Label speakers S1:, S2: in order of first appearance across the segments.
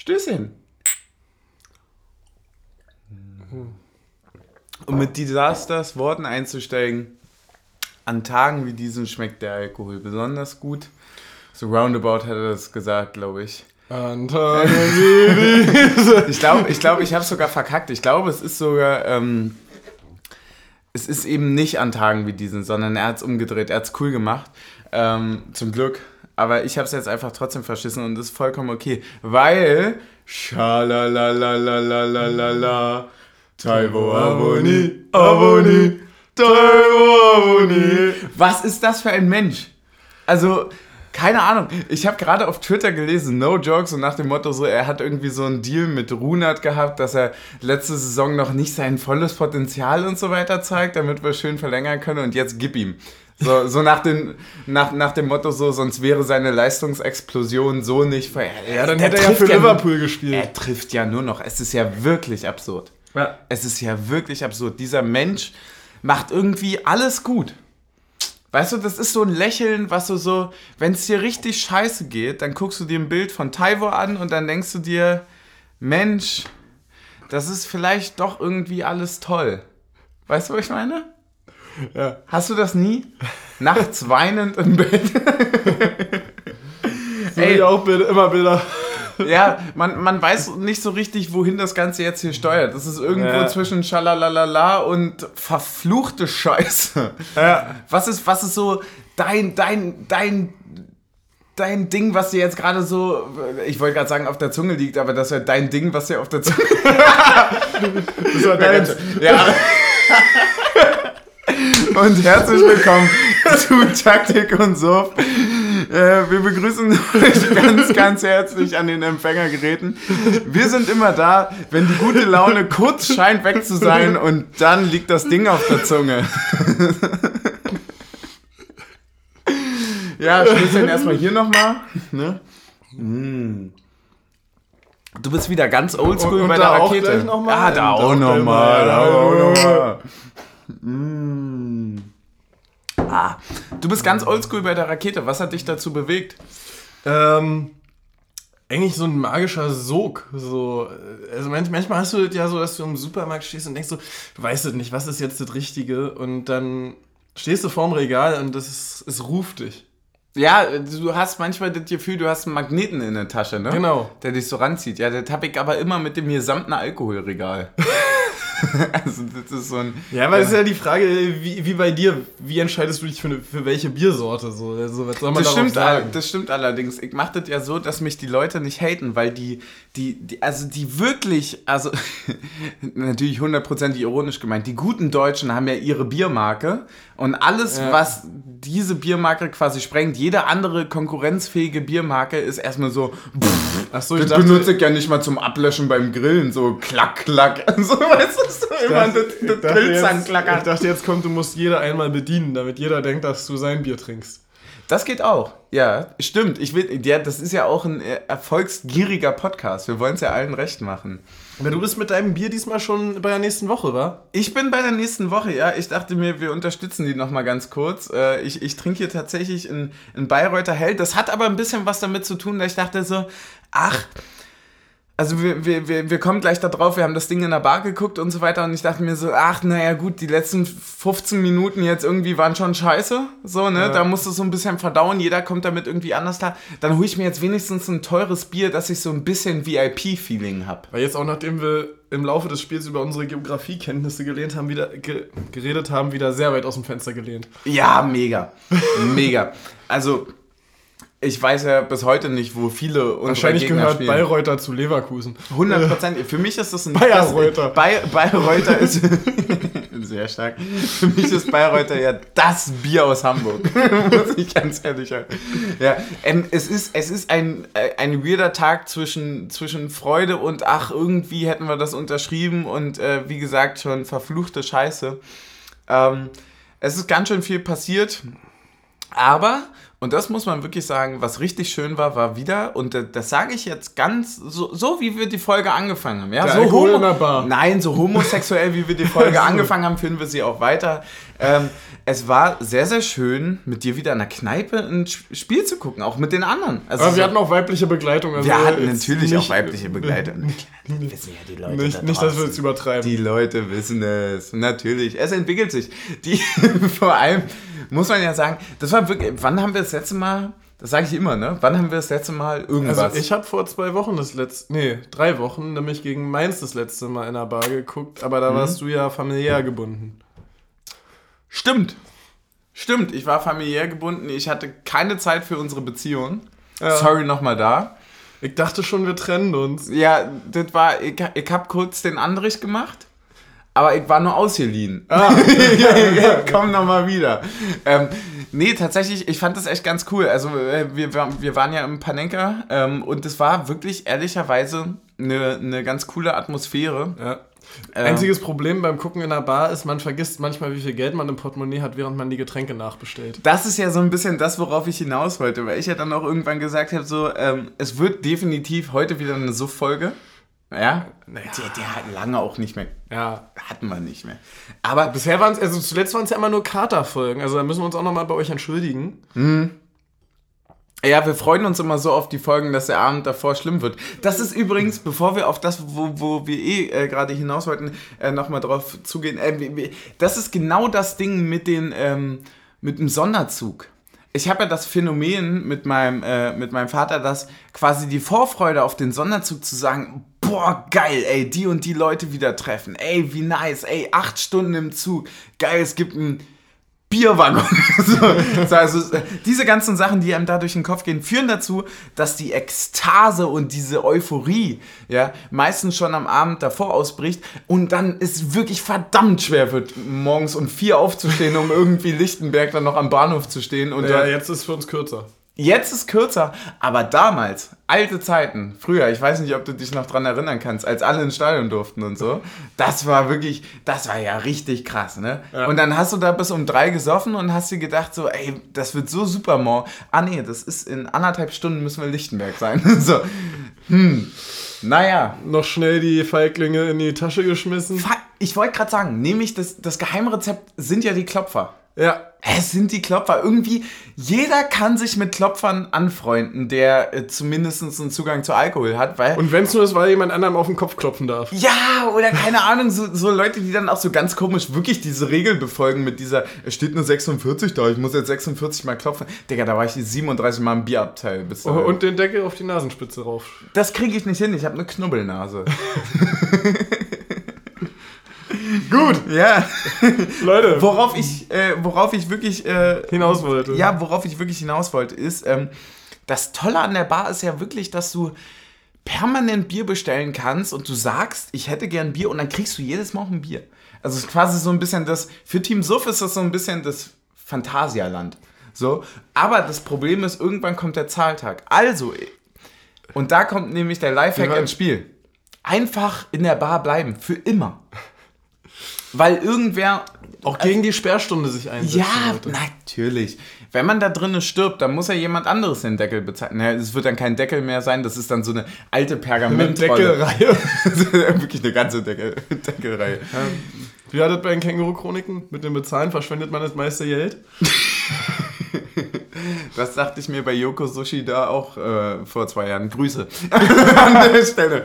S1: Stößchen. Um mit Disasters Worten einzusteigen, an Tagen wie diesen schmeckt der Alkohol besonders gut. So roundabout hat er das gesagt, glaube ich. An Tagen wie diesen. Ich glaube, ich, glaub, ich habe es sogar verkackt. Ich glaube, es ist sogar... Ähm, es ist eben nicht an Tagen wie diesen, sondern er hat es umgedreht. Er hat es cool gemacht. Ähm, zum Glück. Aber ich habe es jetzt einfach trotzdem verschissen und das ist vollkommen okay. Weil. Schalalalalalalalala. Taiwo Aboni, Aboni, Taiwo Aboni. Was ist das für ein Mensch? Also, keine Ahnung. Ich habe gerade auf Twitter gelesen, no jokes, und nach dem Motto so, er hat irgendwie so einen Deal mit Runert gehabt, dass er letzte Saison noch nicht sein volles Potenzial und so weiter zeigt, damit wir schön verlängern können und jetzt gib ihm. So, so nach, den, nach, nach dem Motto so, sonst wäre seine Leistungsexplosion so nicht ver
S2: Ja, dann hätte er ja für Liverpool gespielt.
S1: Er trifft ja nur noch. Es ist ja wirklich absurd. Ja. Es ist ja wirklich absurd. Dieser Mensch macht irgendwie alles gut. Weißt du, das ist so ein Lächeln, was du so, wenn es dir richtig scheiße geht, dann guckst du dir ein Bild von Taiwo an und dann denkst du dir, Mensch, das ist vielleicht doch irgendwie alles toll. Weißt du, was ich meine? Ja. Hast du das nie? Nachts weinend im Bett?
S2: so Ey, auch Bilder, immer Bilder
S1: ja, man, man weiß nicht so richtig, wohin das Ganze jetzt hier steuert. Das ist irgendwo ja. zwischen Schalalalala und verfluchte Scheiße. Ja. Was ist, was ist so dein, dein, dein, dein Ding, was dir jetzt gerade so, ich wollte gerade sagen, auf der Zunge liegt, aber das ist ja dein Ding, was dir auf der Zunge das war dein, Ja. Und herzlich willkommen zu Taktik und Sof. Äh, wir begrüßen euch ganz, ganz herzlich an den Empfängergeräten. Wir sind immer da, wenn die gute Laune kurz scheint weg zu sein und dann liegt das Ding auf der Zunge. ja, Schlüsseln erstmal hier nochmal. Ne? Mm. Du bist wieder ganz oldschool bei der Rakete.
S2: Ah, da auch nochmal. Da auch nochmal.
S1: Mm. Ah, du bist ganz oldschool bei der Rakete. Was hat dich dazu bewegt?
S2: Ähm, eigentlich so ein magischer Sog. So, also manchmal hast du das ja so, dass du im Supermarkt stehst und denkst so, du weißt es nicht, was ist jetzt das Richtige? Und dann stehst du vorm Regal und das ist, es ruft dich.
S1: Ja, du hast manchmal das Gefühl, du hast einen Magneten in der Tasche, ne?
S2: Genau.
S1: Der dich so ranzieht. Ja, das habe ich aber immer mit dem gesamten Alkoholregal.
S2: also das ist so ein. Ja, aber ja. ist ja die Frage, wie, wie bei dir, wie entscheidest du dich für, eine, für welche Biersorte? So, also, was soll man
S1: das stimmt, sagen? Das stimmt allerdings. Ich mache das ja so, dass mich die Leute nicht haten, weil die, die, die also die wirklich, also natürlich hundertprozentig ironisch gemeint, die guten Deutschen haben ja ihre Biermarke und alles, ja. was diese Biermarke quasi sprengt, jede andere konkurrenzfähige Biermarke ist erstmal so, pff, Ach so, ich das benutze ich ja nicht mal zum Ablöschen beim Grillen, so klack, klack. So, weißt du, so immer das, das, das
S2: Grillzangenklackern. Ich dachte, jetzt kommt, du musst jeder einmal bedienen, damit jeder denkt, dass du sein Bier trinkst.
S1: Das geht auch. Ja, stimmt. Ich will, ja, das ist ja auch ein äh, erfolgsgieriger Podcast. Wir wollen es ja allen recht machen.
S2: Aber du bist mit deinem Bier diesmal schon bei der nächsten Woche, wa?
S1: Ich bin bei der nächsten Woche, ja. Ich dachte mir, wir unterstützen die nochmal ganz kurz. Äh, ich, ich trinke hier tatsächlich ein, ein Bayreuther Held. Das hat aber ein bisschen was damit zu tun, dass ich dachte so, ach, also wir, wir, wir, wir kommen gleich da drauf, wir haben das Ding in der Bar geguckt und so weiter und ich dachte mir so, ach naja gut, die letzten 15 Minuten jetzt irgendwie waren schon scheiße, so, ne, ja. da musst du so ein bisschen verdauen, jeder kommt damit irgendwie anders klar, dann hole ich mir jetzt wenigstens ein teures Bier, dass ich so ein bisschen VIP-Feeling habe.
S2: Weil jetzt auch nachdem wir im Laufe des Spiels über unsere Geografiekenntnisse gelehnt haben, wieder ge geredet haben, wieder sehr weit aus dem Fenster gelehnt.
S1: Ja, mega, mega. Also ich weiß ja bis heute nicht, wo viele
S2: Wahrscheinlich Gegner gehört spielen. Bayreuther zu Leverkusen.
S1: 100 Prozent. Für mich ist das ein...
S2: Bayreuther.
S1: Bay, Bayreuther ist... sehr stark. Für mich ist Bayreuther ja das Bier aus Hamburg. Muss ich ganz ehrlich sagen. Ja, ähm, es ist, es ist ein, äh, ein weirder Tag zwischen, zwischen Freude und ach, irgendwie hätten wir das unterschrieben und äh, wie gesagt, schon verfluchte Scheiße. Ähm, es ist ganz schön viel passiert Aber, und das muss man wirklich sagen, was richtig schön war, war wieder, und das sage ich jetzt ganz, so, so wie wir die Folge angefangen haben. Ja?
S2: Der
S1: so
S2: Bar.
S1: Nein, so homosexuell, wie wir die Folge angefangen haben, führen wir sie auch weiter. Ähm, es war sehr, sehr schön, mit dir wieder in der Kneipe ein Sp- Spiel zu gucken, auch mit den anderen. Also
S2: Aber wir
S1: so-
S2: hatten auch weibliche Begleitung. Also
S1: wir hatten natürlich auch weibliche Begleiter. Die wissen ja die Leute.
S2: Nicht,
S1: da
S2: nicht dass wir jetzt übertreiben.
S1: Die Leute wissen es. Natürlich. Es entwickelt sich. Die, vor allem muss man ja sagen, das war wirklich. Wann haben wir das letzte Mal. Das sage ich immer, ne? Wann haben wir das letzte Mal irgendwas?
S2: Also ich habe vor zwei Wochen das letzte, nee, drei Wochen, nämlich gegen Mainz das letzte Mal in der Bar geguckt, aber
S1: Mhm.
S2: da warst du ja familiär gebunden.
S1: Stimmt. Stimmt. Ich war familiär gebunden. Ich hatte keine Zeit für unsere Beziehung.
S2: Ja.
S1: Sorry nochmal da.
S2: Ich dachte schon, wir trennen uns.
S1: Ja, das war. Ich, ich habe kurz den Andrich gemacht. Aber ich war nur ausgeliehen.
S2: Ah,
S1: Komm nochmal wieder. Ähm, nee, tatsächlich, ich fand das echt ganz cool. Also, äh, wir, wir waren ja im Panenka ähm, und es war wirklich ehrlicherweise eine, eine ganz coole Atmosphäre.
S2: ja.
S1: Ähm,
S2: Einziges Problem beim Gucken in der Bar ist, man vergisst manchmal, wie viel Geld man im Portemonnaie hat, während man die Getränke nachbestellt.
S1: Das ist ja so ein bisschen das, worauf ich hinaus wollte, weil ich ja dann auch irgendwann gesagt habe, so, ähm, es wird definitiv heute wieder eine Suff-Folge. Ja, der, der hat lange auch nicht mehr,
S2: Ja.
S1: hatten wir nicht mehr. Aber
S2: Bisher waren es, also zuletzt waren es ja immer nur Katerfolgen, also da müssen wir uns auch nochmal bei euch entschuldigen.
S1: Ja, wir freuen uns immer so auf die Folgen, dass der Abend davor schlimm wird. Das ist übrigens, bevor wir auf das, wo, wo wir eh äh, gerade hinaus wollten, äh, nochmal drauf zugehen. Äh, das ist genau das Ding mit, den, ähm, mit dem Sonderzug. Ich habe ja das Phänomen mit meinem, äh, mit meinem Vater, dass quasi die Vorfreude auf den Sonderzug zu sagen, boah, geil, ey, die und die Leute wieder treffen. Ey, wie nice, ey, acht Stunden im Zug. Geil, es gibt ein Bierwaggon. so, so, also, diese ganzen Sachen, die einem da durch den Kopf gehen, führen dazu, dass die Ekstase und diese Euphorie ja, meistens schon am Abend davor ausbricht und dann es wirklich verdammt schwer wird, morgens um vier aufzustehen, um irgendwie Lichtenberg dann noch am Bahnhof zu stehen. Und
S2: Ja, jetzt ist für uns kürzer.
S1: Jetzt ist kürzer, aber damals, alte Zeiten, früher, ich weiß nicht, ob du dich noch dran erinnern kannst, als alle ins Stadion durften und so, das war wirklich, das war ja richtig krass, ne?
S2: Ja.
S1: Und dann hast du da bis um drei gesoffen und hast dir gedacht so, ey, das wird so super morgen. Ah nee, das ist in anderthalb Stunden müssen wir in Lichtenberg sein. so, hm, naja.
S2: Noch schnell die Feiglinge in die Tasche geschmissen.
S1: Ich wollte gerade sagen, nämlich das, das Geheimrezept sind ja die Klopfer.
S2: Ja,
S1: Es sind die Klopfer. Irgendwie, jeder kann sich mit Klopfern anfreunden, der äh, zumindest einen Zugang zu Alkohol hat, weil.
S2: und wenn es nur ist, weil jemand anderem auf den Kopf klopfen darf.
S1: ja, oder keine Ahnung, so, so Leute, die dann auch so ganz komisch wirklich diese Regel befolgen mit dieser, es steht nur 46 da, ich muss jetzt 46 mal klopfen. Digga, da war ich 37 Mal im Bierabteil. Bis dahin.
S2: Und den Deckel auf die Nasenspitze rauf.
S1: das kriege ich nicht hin, ich habe eine Knubbelnase.
S2: Gut,
S1: ja.
S2: Leute,
S1: Worauf ich, äh, worauf ich wirklich äh,
S2: hinaus wollte.
S1: Ja, worauf ich wirklich hinaus wollte, ist, ähm, das Tolle an der Bar ist ja wirklich, dass du permanent Bier bestellen kannst und du sagst, ich hätte gern Bier und dann kriegst du jedes Mal auch ein Bier. Also es ist quasi so ein bisschen das, für Team Suff ist das so ein bisschen das Phantasialand. So, aber das Problem ist, irgendwann kommt der Zahltag. Also, und da kommt nämlich der Lifehack
S2: Ja.
S1: ins Spiel. Einfach in der Bar bleiben, für immer. Weil irgendwer
S2: Auch gegen die Sperrstunde sich einsetzen.
S1: ja,
S2: Leute.
S1: natürlich. Wenn man da drinnen stirbt, dann muss ja jemand anderes den Deckel bezahlen. Naja, es wird dann kein Deckel mehr sein, das ist dann so eine alte Pergamentrolle.
S2: Deckelreihe.
S1: Wirklich eine ganze Deckel, Deckelreihe.
S2: Wie war das bei den Känguru-Chroniken? Mit dem Bezahlen verschwendet man das meiste Geld?
S1: Das dachte ich mir bei Yoko Sushi da auch äh, vor zwei Jahren. Grüße an der Stelle.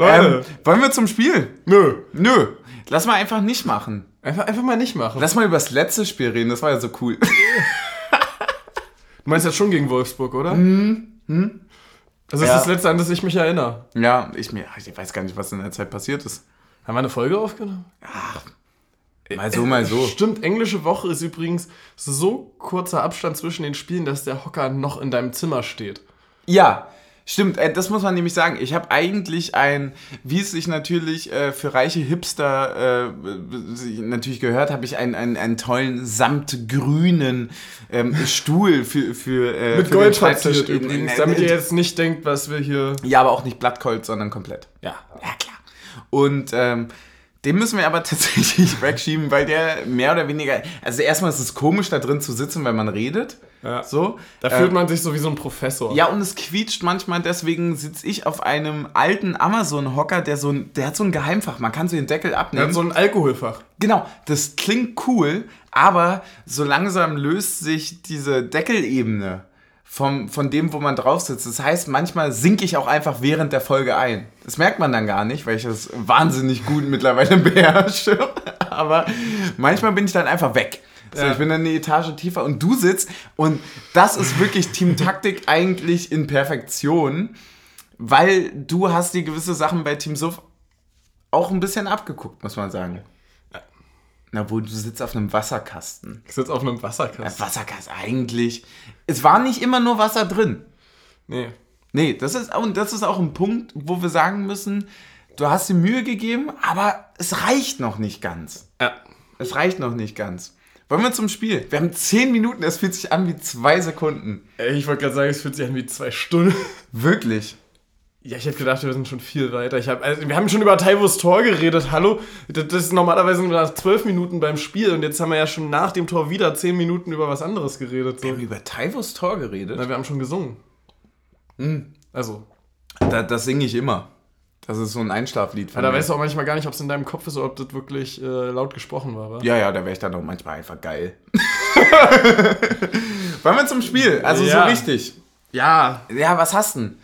S1: Ähm, wollen wir zum Spiel?
S2: nö.
S1: Nö. Lass mal einfach nicht machen.
S2: Einfach, einfach mal nicht machen.
S1: Lass mal über das letzte Spiel reden, das war ja so cool.
S2: du meinst jetzt schon gegen Wolfsburg, oder? Das ist
S1: Ja.
S2: das letzte, an das ich mich erinnere.
S1: ja, ich, mir, ich weiß gar nicht, was in der Zeit passiert ist.
S2: Haben wir eine Folge aufgenommen?
S1: Mal so, mal so.
S2: Stimmt, englische Woche ist übrigens so kurzer Abstand zwischen den Spielen, dass der Hocker noch in deinem Zimmer steht.
S1: Ja, stimmt. Äh, das muss man nämlich sagen. Ich habe eigentlich ein, wie es sich natürlich äh, für reiche Hipster äh, natürlich gehört, habe ich einen, einen, einen tollen samtgrünen ähm, Stuhl für, für äh,
S2: Mit
S1: für
S2: Gold verziert übrigens, damit ihr jetzt nicht denkt, was wir hier...
S1: Ja, aber auch nicht Blattgold, sondern komplett.
S2: Ja.
S1: Ja, klar. Und ähm, Den müssen wir aber tatsächlich wegschieben, weil der mehr oder weniger. Also erstmal ist es komisch, da drin zu sitzen, wenn man redet.
S2: Ja.
S1: So.
S2: Da fühlt man sich so wie so ein Professor.
S1: Ja, und es quietscht manchmal, deswegen sitze ich auf einem alten Amazon-Hocker, der so ein, der hat so ein Geheimfach. Man kann so den Deckel
S2: Der
S1: abnehmen.
S2: hat so ein Alkoholfach.
S1: Genau, das klingt cool, aber so langsam löst sich diese Deckelebene vom, von dem, wo man drauf sitzt. Das heißt, manchmal sinke ich auch einfach während der Folge ein. Das merkt man dann gar nicht, weil ich das wahnsinnig gut mittlerweile beherrsche. Aber manchmal bin ich dann einfach weg. So,
S2: Ja.
S1: Ich bin dann eine Etage tiefer und du sitzt und das ist wirklich Team Taktik eigentlich in Perfektion, weil du hast die gewisse Sachen bei Team Suff auch ein bisschen abgeguckt, muss man sagen. Na, wo du sitzt auf einem Wasserkasten.
S2: Ich sitze auf einem
S1: Ja,
S2: Wasserkasten.
S1: Wasserkasten eigentlich. Es war nicht immer nur Wasser drin.
S2: Nee.
S1: Nee, das ist, und das ist auch ein Punkt, wo wir sagen müssen, du hast dir Mühe gegeben, aber es reicht noch nicht ganz.
S2: Ja.
S1: Es reicht noch nicht ganz. Wollen wir zum Spiel? Wir haben 10 Minuten, es fühlt sich an wie zwei Sekunden.
S2: Ey, Ich wollte gerade sagen, es fühlt sich an wie zwei Stunden.
S1: Wirklich.
S2: Ja, ich hätte gedacht, wir sind schon viel weiter. Ich hab, also, wir haben schon über Taivos Tor geredet. Hallo? Das, ist normalerweise nur nach zwölf Minuten beim Spiel und jetzt haben wir ja schon nach dem Tor wieder zehn Minuten über was anderes geredet.
S1: Wir
S2: So.
S1: haben über Taivos Tor geredet.
S2: Na, wir haben schon gesungen. Also,
S1: Da, das singe ich immer. Das ist so ein Einschlaflied
S2: ja,
S1: von
S2: da
S1: mir.
S2: weißt du auch manchmal gar nicht, ob es in deinem Kopf ist oder ob das wirklich äh, laut gesprochen war. Wa?
S1: Ja, ja, da wäre ich dann auch manchmal einfach geil. Wollen wir zum Spiel? Also
S2: Ja.
S1: so richtig.
S2: ja.
S1: Ja, was hast du denn?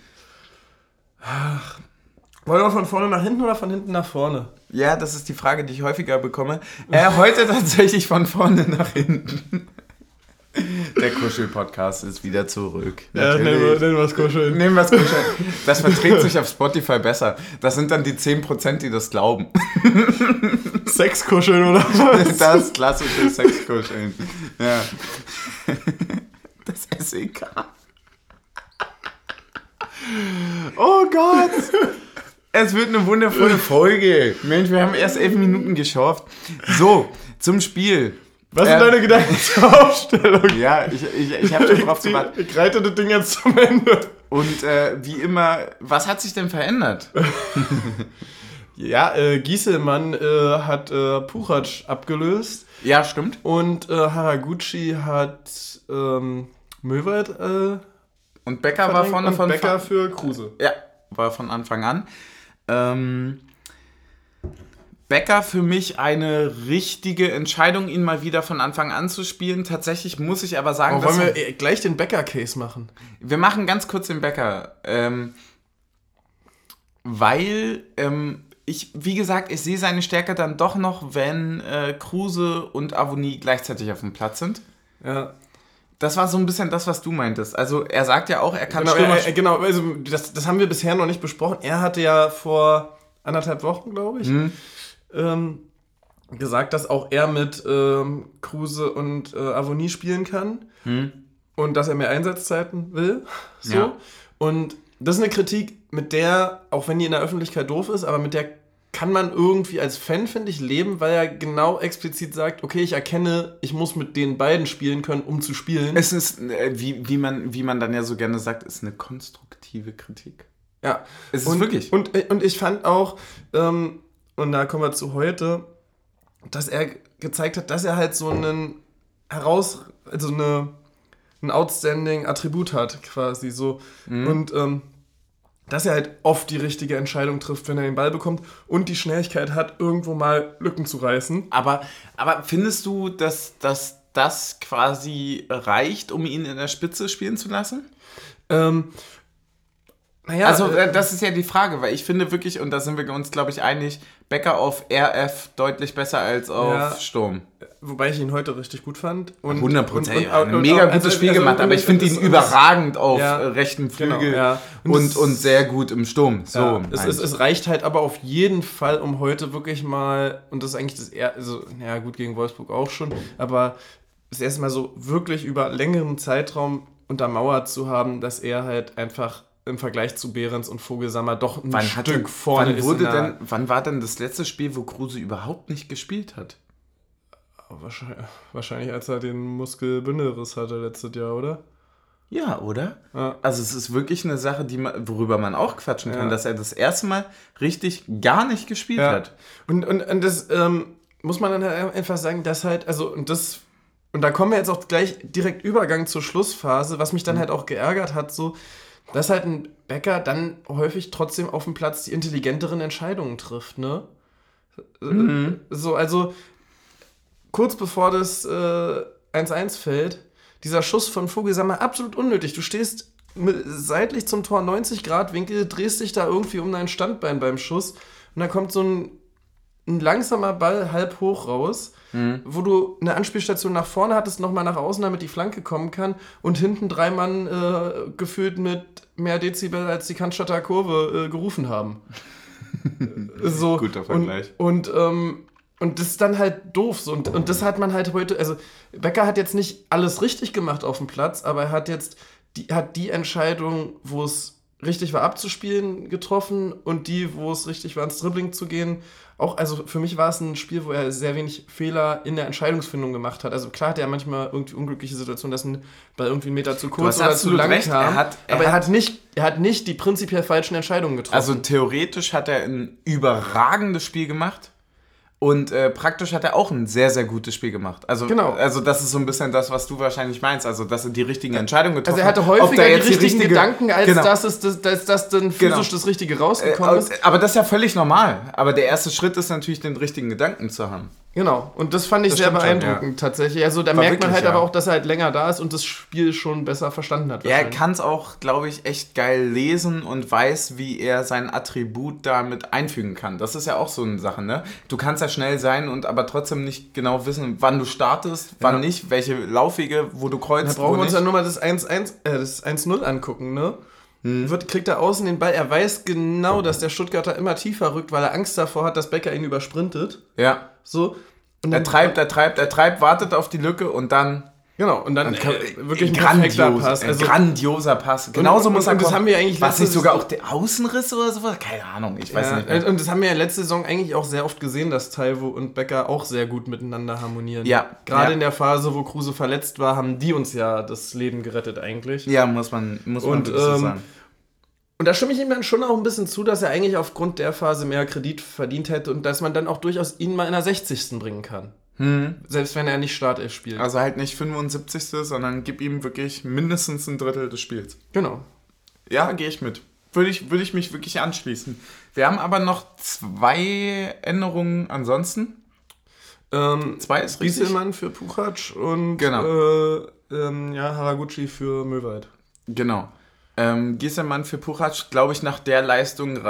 S2: Wollen wir von vorne nach hinten oder von hinten nach vorne?
S1: Ja, das ist die Frage, die ich häufiger bekomme. Äh, heute tatsächlich von vorne nach hinten. Der Kuschel-Podcast ist wieder zurück. Natürlich.
S2: nehmen wir es kuscheln.
S1: Nehmen wir es Kuschel. Das verträgt sich auf Spotify besser. Das sind dann die 10%, die das glauben.
S2: Sex kuscheln oder was?
S1: Das klassische Sexkuscheln. Ja. Das SEK. Oh Gott. Es wird eine wundervolle Folge. Mensch, wir haben erst elf Minuten geschafft. So, zum Spiel.
S2: Was sind
S1: Äh,
S2: deine Gedanken zur Aufstellung?
S1: Ja, ich, ich, ich habe schon drauf
S2: Ich,
S1: gewartet.
S2: ich reite das Ding jetzt zum Ende.
S1: Und äh, wie immer, was hat sich denn verändert?
S2: Ja, äh, Gieselmann äh, hat äh, Puchac abgelöst
S1: Ja, stimmt.
S2: und äh, Haraguchi hat ähm, Möwald äh,
S1: Und Becker war vorne
S2: und
S1: von
S2: Becker für Kruse.
S1: Ja, war von Anfang an. Ähm, Becker für mich eine richtige Entscheidung, ihn mal wieder von Anfang an zu spielen. Tatsächlich muss ich aber sagen,
S2: Aber wollen
S1: dass
S2: wir äh, gleich den Becker-Case machen?
S1: wir machen ganz kurz den Becker. Ähm, weil ähm, ich, wie gesagt, ich sehe seine Stärke dann doch noch, wenn äh, Kruse und Avonie gleichzeitig auf dem Platz sind.
S2: Ja.
S1: Das war so ein bisschen das, was du meintest. Also er sagt ja auch, er kann
S2: Genau,
S1: Stürmer
S2: äh, äh, genau also das, das haben wir bisher noch nicht besprochen. Er hatte ja vor anderthalb Wochen, glaube ich,
S1: Mhm.
S2: Ähm, gesagt, dass auch er mit ähm, Kruse und äh, Avonie spielen kann
S1: Hm.
S2: und dass er mehr Einsatzzeiten will. So.
S1: Ja.
S2: Und das ist eine Kritik, mit der, auch wenn die in der Öffentlichkeit doof ist, aber mit der kann man irgendwie als Fan, finde ich, leben, weil er genau explizit sagt, okay, ich erkenne, ich muss mit den beiden spielen können, um zu spielen.
S1: Es ist, äh, wie, wie, man, wie man dann ja so gerne sagt, ist eine konstruktive Kritik.
S2: ja.
S1: Es ist
S2: und,
S1: wirklich.
S2: Und, und ich fand auch, ähm, und da kommen wir zu heute, dass er gezeigt hat, dass er halt so einen heraus, also eine, ein outstanding Attribut hat, quasi so.
S1: Mhm.
S2: Und ähm, dass er halt oft die richtige Entscheidung trifft, wenn er den Ball bekommt und die Schnelligkeit hat, irgendwo mal Lücken zu reißen.
S1: aber, aber findest du, dass, dass das quasi reicht, um ihn in der Spitze spielen zu lassen?
S2: Ähm, naja,
S1: also,
S2: äh,
S1: das ist ja die Frage, weil ich finde wirklich, und da sind wir uns, glaube ich, einig, Becker auf RF deutlich besser als auf
S2: Ja.
S1: Sturm.
S2: wobei ich ihn heute richtig gut fand. Und,
S1: 100
S2: und-
S1: Prozent.
S2: und-
S1: Ein mega gutes
S2: also-
S1: Spiel
S2: also-
S1: gemacht, aber ich finde ihn überragend auf
S2: Ja,
S1: äh, rechten
S2: genau,
S1: Flügel
S2: ja. Und
S1: und, und sehr gut im Sturm. So,
S2: es, es, es reicht halt aber auf jeden Fall, um heute wirklich mal, und das ist eigentlich das erste, also, ja gut, gegen Wolfsburg auch schon, aber das erste Mal so wirklich über längeren Zeitraum untermauert zu haben, dass er halt einfach im Vergleich zu Behrens und Vogelsammer doch ein
S1: wann,
S2: Stück
S1: hatte,
S2: vorne
S1: wann, wurde denn, wann war denn das letzte Spiel, wo Kruse überhaupt nicht gespielt hat?
S2: wahrscheinlich, wahrscheinlich als er den Muskelbündelriss hatte letztes Jahr, oder?
S1: Ja, oder?
S2: Ja.
S1: Also es ist wirklich eine Sache, die man, worüber man auch quatschen kann, dass er das erste Mal richtig gar nicht gespielt
S2: Ja.
S1: hat.
S2: Und, und, und das ähm, muss man dann halt einfach sagen, dass halt, also, und das, und da kommen wir jetzt auch gleich direkt Übergang zur Schlussphase, was mich dann halt auch geärgert hat, so, dass halt ein Bäcker dann häufig trotzdem auf dem Platz die intelligenteren Entscheidungen trifft, ne? So, also, kurz bevor das äh, 1-1 fällt, dieser Schuss von Vogelsammer absolut unnötig. Du stehst seitlich zum Tor 90 Grad Winkel, drehst dich da irgendwie um dein Standbein beim Schuss und dann kommt so ein, ein langsamer Ball halb hoch raus, wo du eine Anspielstation nach vorne hattest, nochmal nach außen, damit die Flanke kommen kann und hinten drei Mann äh, gefühlt mit mehr Dezibel als die Cannstatter Kurve äh, gerufen haben. so,
S1: Guter Vergleich.
S2: Und, und, ähm, und das ist dann halt doof. So. Und, und das hat man halt heute, also Becker hat jetzt nicht alles richtig gemacht auf dem Platz, aber er hat jetzt die, hat die Entscheidung, wo es richtig war abzuspielen, getroffen und die, wo es richtig war, ins Dribbling zu gehen. Auch, also für mich war es ein Spiel, wo er sehr wenig Fehler in der Entscheidungsfindung gemacht hat. Also klar hat er manchmal irgendwie unglückliche Situationen, dass ein Ball irgendwie einen Meter zu kurz oder zu lang
S1: recht.
S2: kam.
S1: Er hat- er
S2: aber er
S1: hat,
S2: nicht, er hat nicht die prinzipiell falschen Entscheidungen getroffen.
S1: Also theoretisch hat er ein überragendes Spiel gemacht. Und äh, praktisch hat er auch ein sehr, sehr gutes Spiel gemacht. Also,
S2: Genau.
S1: also das ist so ein bisschen das, was du wahrscheinlich meinst. Also, dass er die richtigen Entscheidungen getroffen
S2: Also er hatte
S1: hat.
S2: Häufiger die richtigen Gedanken, als
S1: Genau.
S2: dass, es, das, dass, dass dann physisch
S1: Genau.
S2: das Richtige
S1: Äh,
S2: rausgekommen ist.
S1: aber das ist ja völlig normal. Aber der erste Schritt ist natürlich, den richtigen Gedanken zu haben.
S2: Genau, und das fand ich
S1: Das
S2: sehr
S1: stimmt schon,
S2: beeindruckend tatsächlich. Also da
S1: War
S2: merkt man halt
S1: ja.
S2: aber auch, dass er halt länger da ist und das Spiel schon besser verstanden hat.
S1: Ja, er kann es auch, glaube ich, echt geil lesen und weiß, wie er sein Attribut damit einfügen kann. Das ist ja auch so eine Sache, ne? Du kannst ja schnell sein und aber trotzdem nicht genau wissen, wann du startest, wann
S2: Ja.
S1: nicht, welche Laufwege, wo du
S2: Da
S1: kreuzt,
S2: brauchen
S1: wo
S2: wir uns dann nur mal das 1-1, äh, das 1-0 angucken, ne?
S1: Hm.
S2: Wird, kriegt er außen den Ball, er weiß genau, dass der Stuttgarter immer tiefer rückt, weil er Angst davor hat, dass Becker ihn übersprintet.
S1: ja.
S2: So. Und
S1: Er treibt, er treibt, er treibt, wartet auf die Lücke und dann
S2: Genau, und dann,
S1: Kann-
S2: äh, wirklich ein
S1: grandios,
S2: perfekter Pass.
S1: ein
S2: Also,
S1: grandioser Pass. Genauso
S2: und-
S1: muss er
S2: und das
S1: kommen.
S2: haben wir eigentlich
S1: Was nicht sogar auch der Außenriss oder sowas? Keine Ahnung, ich weiß
S2: ja,
S1: nicht. Mehr.
S2: und das haben wir ja letzte Saison eigentlich auch sehr oft gesehen, dass Taiwo und Becker auch sehr gut miteinander harmonieren.
S1: Ja,
S2: Gerade
S1: ja.
S2: in der Phase, wo Kruse verletzt war, haben die uns ja das Leben gerettet eigentlich.
S1: Ja, muss man, muss man
S2: Und,
S1: so
S2: ähm,
S1: sagen.
S2: Und da stimme ich ihm dann schon auch ein bisschen zu, dass er eigentlich aufgrund der Phase mehr Kredit verdient hätte und dass man dann auch durchaus ihn mal in der 60. bringen kann. Selbst wenn er nicht Startelf spielt.
S1: Also halt nicht 75. sondern gib ihm wirklich mindestens ein Drittel des Spiels.
S2: genau.
S1: Ja, gehe ich mit. Würde ich, würde ich mich wirklich anschließen. Wir haben aber noch zwei Änderungen ansonsten.
S2: Ähm,
S1: Zwei ist richtig.
S2: Gieselmann für Puchac und
S1: Genau.
S2: äh, ähm, ja, Haraguchi für Möwald.
S1: Genau. Ähm, Gieselmann für Puchac, glaube ich, nach der Leistung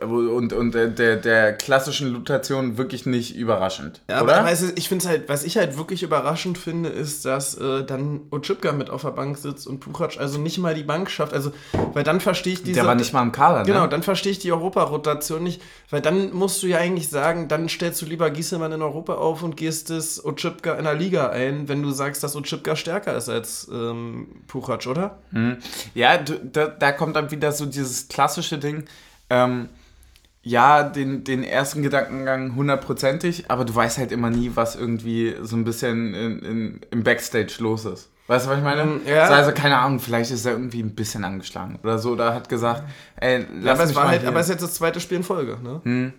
S1: und, und der, der, der klassischen Lutation wirklich nicht überraschend.
S2: Ja,
S1: oder?
S2: aber ich finde halt, was ich halt wirklich überraschend finde, ist, dass äh, dann Otschipka mit auf der Bank sitzt und Puchac also nicht mal die Bank schafft. Also, weil dann verstehe ich diese.
S1: der war nicht mal im Kader,
S2: Genau,
S1: ne?
S2: dann verstehe ich die Europarotation nicht, weil dann musst du ja eigentlich sagen, dann stellst du lieber Gieselmann in Europa auf und gehst das Otschipka in der Liga ein, wenn du sagst, dass Otschipka stärker ist als ähm, Puchac, oder?
S1: Ja, da, da kommt dann wieder so dieses klassische Ding. Ähm, ja, den, den ersten Gedankengang hundertprozentig, aber du weißt halt immer nie, was irgendwie so ein bisschen in, in, im Backstage los ist. Weißt du, was ich meine?
S2: Mm, ja.
S1: So, Also, keine Ahnung, vielleicht ist er irgendwie ein bisschen angeschlagen oder so, oder hat gesagt, ey, lass
S2: Ja, aber es
S1: mich
S2: war
S1: mal
S2: halt,
S1: hier.
S2: aber es ist jetzt das zweite Spiel in Folge, ne?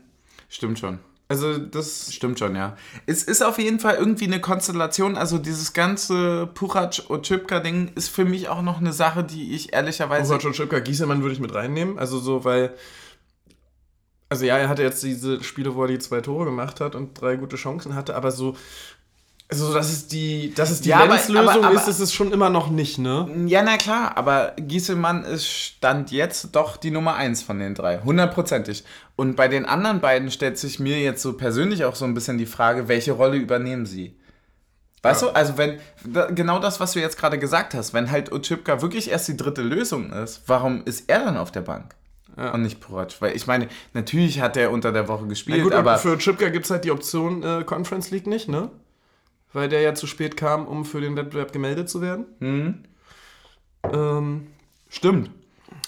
S1: Stimmt schon.
S2: Also das.
S1: Stimmt schon, ja. Es ist auf jeden Fall irgendwie eine Konstellation, also dieses ganze Puchac-Ochipka-Ding ist für mich auch noch eine Sache, die ich ehrlicherweise...
S2: Puchac und Schipka, Gieselmann würde ich mit reinnehmen. Also so, weil. Also ja, er hatte jetzt diese Spiele, wo er die zwei Tore gemacht hat und drei gute Chancen hatte, aber so. Also, dass es die, dass es die
S1: Ja,
S2: Lenz-Lösung
S1: aber- aber-
S2: ist, ist es schon immer noch nicht, ne?
S1: Ja, na klar, aber Gieselmann ist Stand jetzt doch die Nummer eins von den drei. Hundertprozentig. Und bei den anderen beiden stellt sich mir jetzt so persönlich auch so ein bisschen die Frage, welche Rolle übernehmen sie? Weißt du, also wenn, da, genau das, was du jetzt gerade gesagt hast, wenn halt Ochipka wirklich erst die dritte Lösung ist, warum ist er dann auf der Bank?
S2: Ja.
S1: Und nicht Porac? Weil ich meine, natürlich hat er unter der Woche gespielt,
S2: gut,
S1: aber
S2: aber für Chipka gibt es halt die Option äh, Conference League nicht, ne? Weil der ja zu spät kam, um für den Wettbewerb gemeldet zu werden.
S1: Mhm.
S2: Ähm,
S1: stimmt.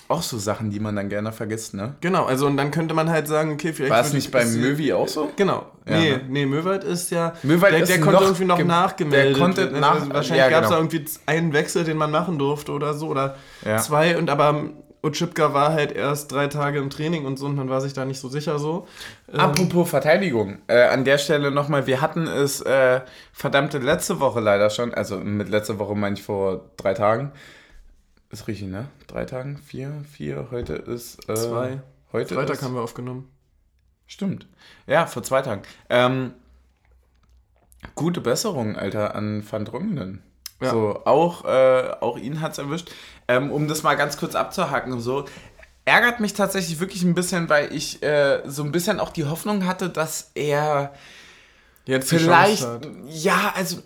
S1: Auch so Sachen, die man dann gerne vergisst, ne?
S2: Genau, also und dann könnte man halt sagen, okay, vielleicht.
S1: War es nicht beim Möwi auch so?
S2: Genau.
S1: Ja,
S2: nee,
S1: ne?
S2: nee, Möwald ist ja.
S1: Möwald
S2: der,
S1: ist
S2: der konnte
S1: noch
S2: irgendwie noch
S1: ge-
S2: nachgemeldet.
S1: der konnte
S2: werden.
S1: nach-
S2: Also wahrscheinlich
S1: ja,
S2: gab es da
S1: genau.
S2: irgendwie einen Wechsel, den man machen durfte oder so. Oder
S1: Ja.
S2: zwei. Und aber Utschipka war halt erst drei Tage im Training und so und man war sich da nicht so sicher so. Ähm,
S1: Apropos Verteidigung, äh, an der Stelle nochmal, wir hatten es äh, verdammte letzte Woche leider schon, also mit letzter Woche meine ich vor drei Tagen. Ist richtig, ne? Drei Tagen? Vier? Vier? Heute ist... Äh,
S2: Zwei.
S1: Heute
S2: Freitag
S1: ist,
S2: haben wir aufgenommen.
S1: Stimmt. Ja, vor zwei Tagen. Ähm, gute Besserung, Alter, an Van Drongelen.
S2: Ja.
S1: So, auch, äh, auch ihn hat es erwischt. Ähm, um das mal ganz kurz abzuhaken und so, ärgert mich tatsächlich wirklich ein bisschen, weil ich äh, so ein bisschen auch die Hoffnung hatte, dass er
S2: Jetzt
S1: vielleicht, ja, also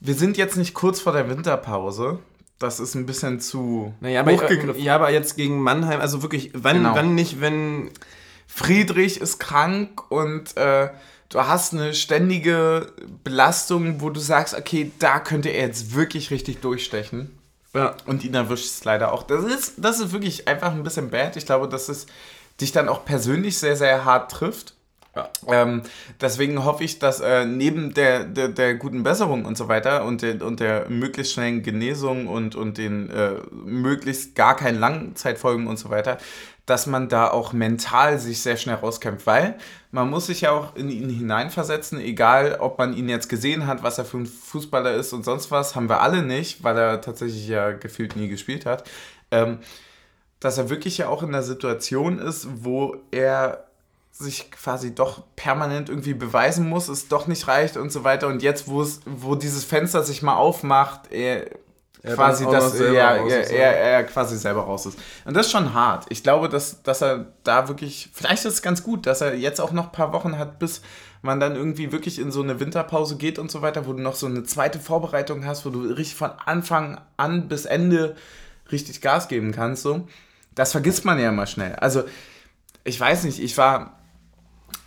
S1: wir sind jetzt nicht kurz vor der Winterpause. Das ist ein bisschen zu
S2: Naja, aber,
S1: hochgegriffen.
S2: ja, aber jetzt gegen Mannheim, also wirklich, wann,
S1: Genau.
S2: wann nicht, wenn.
S1: Friedrich ist krank und äh, du hast eine ständige Belastung, wo du sagst, okay, da könnte er jetzt wirklich richtig durchstechen.
S2: Ja.
S1: Und ihn erwischt es leider auch. Das ist, das ist wirklich einfach ein bisschen bad. Ich glaube, dass es dich dann auch persönlich sehr, sehr hart trifft. Ähm, deswegen hoffe ich, dass äh, neben der, der, der guten Besserung und so weiter und der, und der möglichst schnellen Genesung und, und den äh, möglichst gar keinen Langzeitfolgen und so weiter, dass man da auch mental sich sehr schnell rauskämpft, weil man muss sich ja auch in ihn hineinversetzen, egal ob man ihn jetzt gesehen hat, was er für ein Fußballer ist und sonst was, haben wir alle nicht, weil er tatsächlich ja gefühlt nie gespielt hat. Ähm, dass er wirklich ja auch in der Situation ist, wo er sich quasi doch permanent irgendwie beweisen muss, es doch nicht reicht und so weiter. Und jetzt, wo es, wo dieses Fenster sich mal aufmacht, er
S2: Er
S1: quasi das, ja, er,
S2: ist,
S1: er, er quasi selber raus ist. Und das ist schon hart. Ich glaube, dass, dass er da wirklich, vielleicht ist es ganz gut, dass er jetzt auch noch ein paar Wochen hat, bis man dann irgendwie wirklich in so eine Winterpause geht und so weiter, wo du noch so eine zweite Vorbereitung hast, wo du richtig von Anfang an bis Ende richtig Gas geben kannst. So. Das vergisst man ja immer schnell. Also, ich weiß nicht, ich war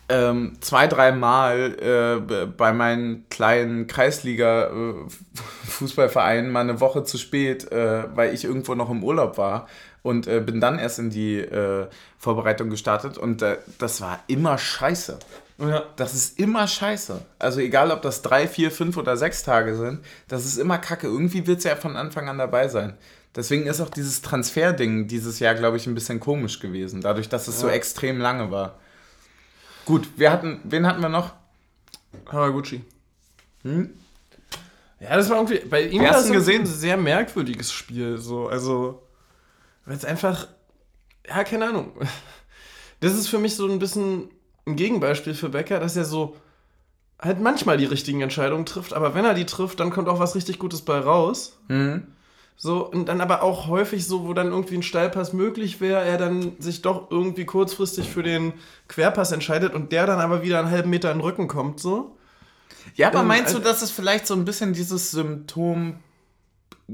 S1: ähm, zwei, dreimal äh, bei meinen kleinen Kreisliga-Fußballvereinen mal eine Woche zu spät, äh, weil ich irgendwo noch im Urlaub war und äh, bin dann erst in die äh, Vorbereitung gestartet und äh, das war immer scheiße.
S2: Ja.
S1: Das ist immer scheiße. Also egal, ob das drei, vier, fünf oder sechs Tage sind, das ist immer kacke. Irgendwie wird es ja von Anfang an dabei sein. Deswegen ist auch dieses Transferding dieses Jahr, glaube ich, ein bisschen komisch gewesen, dadurch, dass es so
S2: Ja.
S1: extrem lange war. Gut, wir hatten, wen hatten wir noch?
S2: Haraguchi.
S1: Hm?
S2: Ja, das war irgendwie. Bei ihm war
S1: hast
S2: es
S1: ihn gesehen?
S2: ein sehr merkwürdiges Spiel. So, also. Weil es einfach. Ja, keine Ahnung. Das ist für mich so ein bisschen ein Gegenbeispiel für Becker, dass er so halt manchmal die richtigen Entscheidungen trifft, aber wenn er die trifft, dann kommt auch was richtig Gutes bei raus.
S1: Hm?
S2: So, und dann aber auch häufig so, wo dann irgendwie ein Steilpass möglich wäre, er dann sich doch irgendwie kurzfristig für den Querpass entscheidet und der dann aber wieder einen halben Meter in den Rücken kommt, so.
S1: Ja, aber
S2: Ähm,
S1: meinst du,
S2: also-
S1: dass es vielleicht so ein bisschen dieses Symptom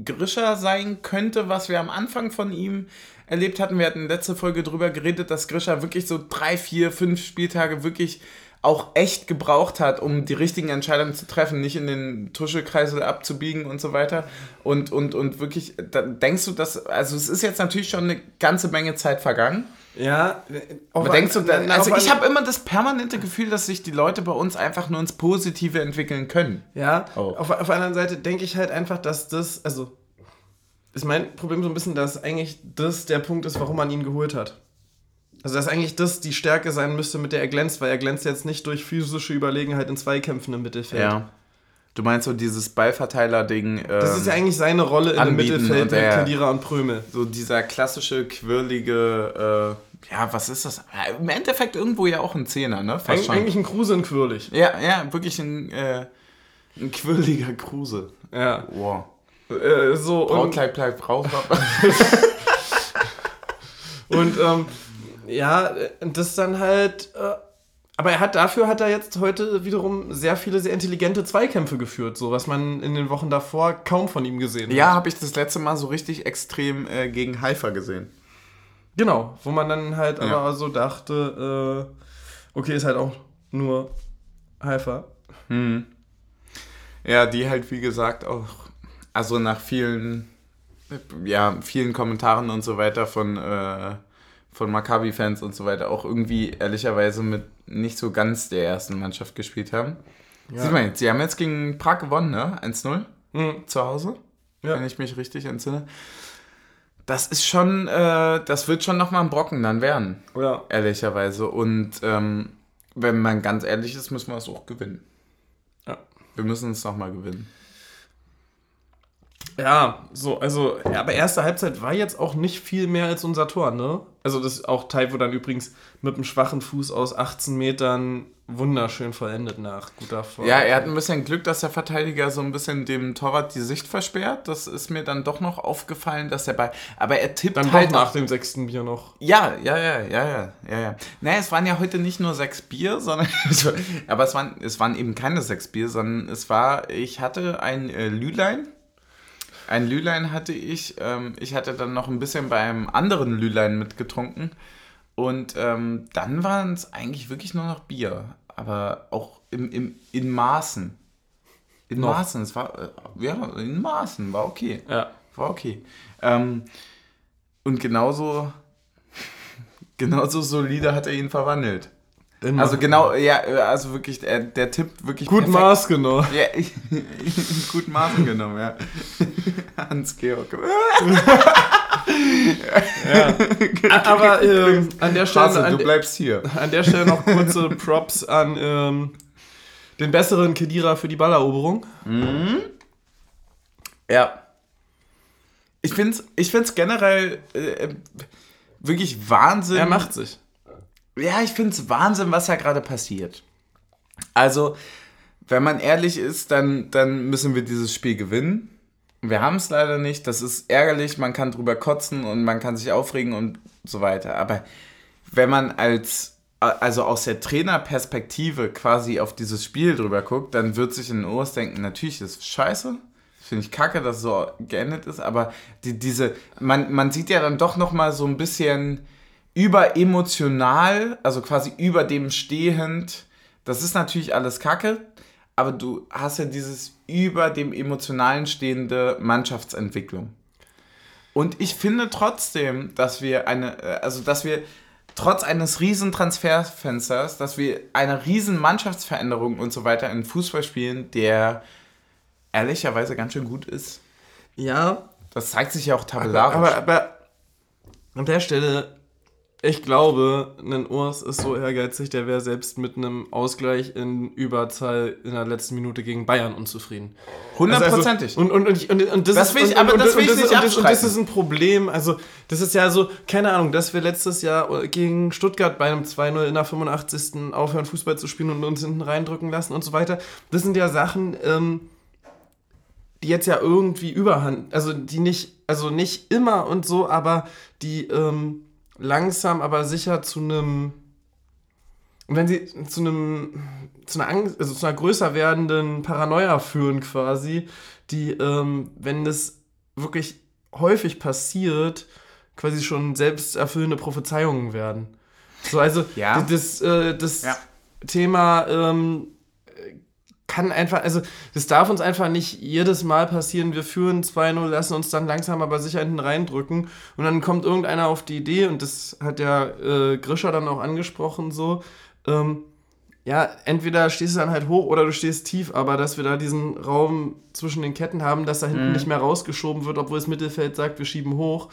S1: Grischer sein könnte, was wir am Anfang von ihm erlebt hatten? Wir hatten letzte Folge drüber geredet, dass Grischer wirklich so drei, vier, fünf Spieltage wirklich auch echt gebraucht hat, um die richtigen Entscheidungen zu treffen, nicht in den Tuschelkreisel abzubiegen und so weiter. Und, und, und wirklich, denkst du, dass, also es ist jetzt natürlich schon eine ganze Menge Zeit vergangen.
S2: Ja,
S1: Aber denkst du, da,
S2: na,
S1: also ich habe immer das permanente Gefühl, dass sich die Leute bei uns einfach nur ins Positive entwickeln können.
S2: Ja,
S1: Oh.
S2: auf, auf der anderen Seite denke ich halt einfach, dass das, also ist mein Problem so ein bisschen, dass eigentlich das der Punkt ist, warum man ihn geholt hat. Also dass eigentlich das die Stärke sein müsste, mit der er glänzt, weil er glänzt jetzt nicht durch physische Überlegenheit in Zweikämpfen im Mittelfeld.
S1: Ja. Du meinst so dieses Ballverteiler-Ding. Ähm,
S2: Das ist ja eigentlich seine Rolle in dem
S1: anbieten
S2: Mittelfeld
S1: und
S2: mit
S1: er-
S2: Kedira und Prömel.
S1: so dieser klassische, quirlige, äh, ja, was ist das? Im Endeffekt irgendwo ja auch ein Zehner, ne? Fast
S2: Eig
S1: schon.
S2: eigentlich ein Kruse in Quirlig.
S1: Ja, ja, wirklich ein, äh, ein quirliger Kruse.
S2: Ja.
S1: Wow.
S2: Äh, so und,
S1: Brautkleid bleibt raus.
S2: und ähm, ja, äh, das dann halt. Äh, aber er hat dafür hat er jetzt heute wiederum sehr viele sehr intelligente Zweikämpfe geführt, so was man in den Wochen davor kaum von ihm gesehen
S1: ja,
S2: hat.
S1: habe ich das letzte Mal so richtig extrem äh, gegen Haifa gesehen.
S2: Genau, wo man dann halt
S1: Ja.
S2: aber so dachte, äh, okay, ist halt auch nur Haifa.
S1: Ja, die halt, wie gesagt, auch, also nach vielen ja, vielen Kommentaren und so weiter von, äh, von Maccabi-Fans und so weiter auch irgendwie ehrlicherweise mit nicht so ganz der ersten Mannschaft gespielt haben. Ja. Sieht man jetzt, sie haben jetzt gegen Prag gewonnen, ne? 1-0 mhm. zu Hause, ja. wenn ich mich richtig entsinne. Das ist schon, äh, das wird schon nochmal ein Brocken dann werden. Ja. Ehrlicherweise. Und ähm, wenn man ganz ehrlich ist, müssen wir es auch gewinnen. Ja. Wir müssen es nochmal gewinnen.
S2: Ja, so, also, aber erste Halbzeit war jetzt auch nicht viel mehr als unser Tor, ne? Also, das ist auch Taiwo dann übrigens mit einem schwachen Fuß aus 18 Metern wunderschön vollendet nach guter
S1: Form. Ja, er hat ein bisschen Glück, dass der Verteidiger so ein bisschen dem Torwart die Sicht versperrt. Das ist mir dann doch noch aufgefallen, dass er bei. Aber er tippt dann
S2: halt. nach dem sechsten Bier noch.
S1: Ja, ja, ja, ja, ja, ja, ja. Naja, es waren ja heute nicht nur sechs Bier, sondern. aber es waren, es waren eben keine sechs Bier, sondern es war. Ich hatte ein äh, Lülein ein Lülein hatte ich. Ähm, ich hatte dann noch ein bisschen bei einem anderen Lülein mitgetrunken. Und ähm, dann waren es eigentlich wirklich nur noch Bier. Aber auch im, im, in Maßen. In noch. Maßen. Es war, äh, ja, in Maßen. War okay. Ja. War okay. Ähm, und genauso, genauso solide hat er ihn verwandelt. In also genau, ja, also wirklich, der, der Tipp wirklich.
S2: Gut perfekt. Maß genommen.
S1: Ja, gut Maß genommen, ja. Hans-Georg.
S2: ja. Aber ähm, an der Stelle.
S1: Hasse, du bleibst hier.
S2: An der Stelle noch kurze Props an ähm, den besseren Kedira für die Balleroberung. Mhm.
S1: Ja. Ich finde es ich find's generell äh, wirklich Wahnsinn.
S2: Er macht sich
S1: ja, ich finde es Wahnsinn, was da gerade passiert. Also, wenn man ehrlich ist, dann, dann müssen wir dieses Spiel gewinnen. Wir haben es leider nicht. Das ist ärgerlich. Man kann drüber kotzen und man kann sich aufregen und so weiter. Aber wenn man als, also aus der Trainerperspektive quasi auf dieses Spiel drüber guckt, dann wird sich in den Ohren denken, natürlich ist es scheiße. Finde ich kacke, dass es so geendet ist. Aber die, diese, man, man sieht ja dann doch nochmal so ein bisschen überemotional, also quasi über dem stehend. Das ist natürlich alles Kacke, aber du hast ja dieses über dem emotionalen stehende Mannschaftsentwicklung. Und ich finde trotzdem, dass wir eine, äh, also dass wir trotz eines riesen Transferfensters, dass wir eine riesen Mannschaftsveränderung und so weiter in Fußball spielen, der ehrlicherweise ganz schön gut ist.
S2: Ja.
S1: Das zeigt sich ja auch tabellarisch.
S2: Aber, aber, aber an der Stelle ich glaube, ein Urs ist so ehrgeizig, der wäre selbst mit einem Ausgleich in Überzahl in der letzten Minute gegen Bayern unzufrieden.
S1: Hundertprozentig.
S2: Also, und, und, und, und, das, das will ich, aber das will ich nicht und, und das ist ein Problem. Also, das ist ja so, keine Ahnung, dass wir letztes Jahr gegen Stuttgart bei einem 2-0 in der 85. aufhören, Fußball zu spielen und uns hinten reindrücken lassen und so weiter. Das sind ja Sachen, ähm, die jetzt ja irgendwie überhand, also die nicht, also nicht immer und so, aber die, ähm, langsam, aber sicher zu einem, wenn sie zu einem, zu einer Angst, also zu einer größer werdenden Paranoia führen quasi, die, ähm, wenn das wirklich häufig passiert, quasi schon selbsterfüllende Prophezeiungen werden. So, also ja. das, äh, das ja. Thema ähm, kann einfach, also das darf uns einfach nicht jedes Mal passieren, wir führen 2-0, lassen uns dann langsam aber sicher hinten reindrücken und dann kommt irgendeiner auf die Idee und das hat ja äh, Grischer dann auch angesprochen so, ähm, ja, entweder stehst du dann halt hoch oder du stehst tief, aber dass wir da diesen Raum zwischen den Ketten haben, dass da hinten mhm. nicht mehr rausgeschoben wird, obwohl das Mittelfeld sagt, wir schieben hoch,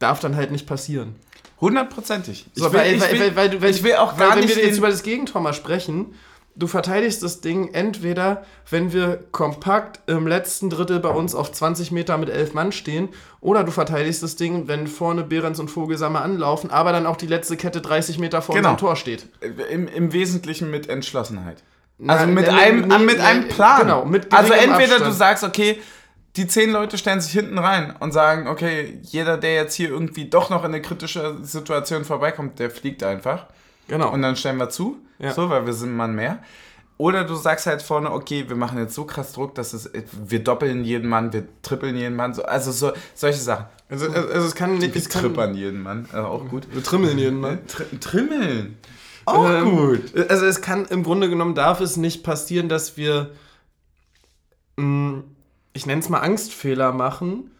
S2: darf dann halt nicht passieren.
S1: Hundertprozentig.
S2: So, weil, weil, weil, weil, weil, ich will auch gar weil, nicht. Wenn wir jetzt über das Gegentor mal sprechen, du verteidigst das Ding entweder, wenn wir kompakt im letzten Drittel bei uns auf 20 Meter mit elf Mann stehen, oder du verteidigst das Ding, wenn vorne Behrens und Vogelsammer anlaufen, aber dann auch die letzte Kette 30 Meter vor genau. unserem Tor steht.
S1: Im, Im Wesentlichen mit Entschlossenheit. Also mit, einem, nee, mit einem Plan. Genau, mit also entweder Abstand. du sagst, okay, die zehn Leute stellen sich hinten rein und sagen, okay, jeder, der jetzt hier irgendwie doch noch in eine kritische Situation vorbeikommt, der fliegt einfach. Genau. Und dann stellen wir zu, ja. so, weil wir sind ein Mann mehr. Oder du sagst halt vorne, okay, wir machen jetzt so krass Druck, dass es, wir doppeln jeden Mann, wir trippeln jeden Mann, so, also so, solche Sachen.
S2: Also, also, also es kann nicht.
S1: Wir trippern jeden Mann, also auch gut.
S2: Wir trimmeln jeden Mann.
S1: Tr trimmeln.
S2: Auch ähm, gut. Also es kann, im Grunde genommen darf es nicht passieren, dass wir, mh, mm, ich nenne es mal Angstfehler machen,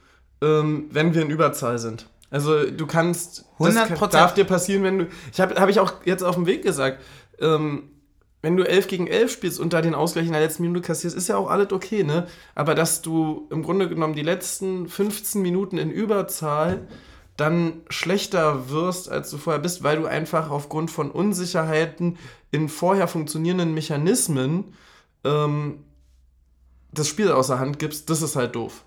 S2: ähm, wenn wir in Überzahl sind. Also du kannst,
S1: 100%.
S2: das darf dir passieren, wenn du, ich habe hab ich auch jetzt auf dem Weg gesagt, ähm, wenn du 11 gegen 11 spielst und da den Ausgleich in der letzten Minute kassierst, ist ja auch alles okay, ne? Aber dass du im Grunde genommen die letzten 15 Minuten in Überzahl dann schlechter wirst, als du vorher bist, weil du einfach aufgrund von Unsicherheiten in vorher funktionierenden Mechanismen ähm, das Spiel außer Hand gibst, das ist halt doof.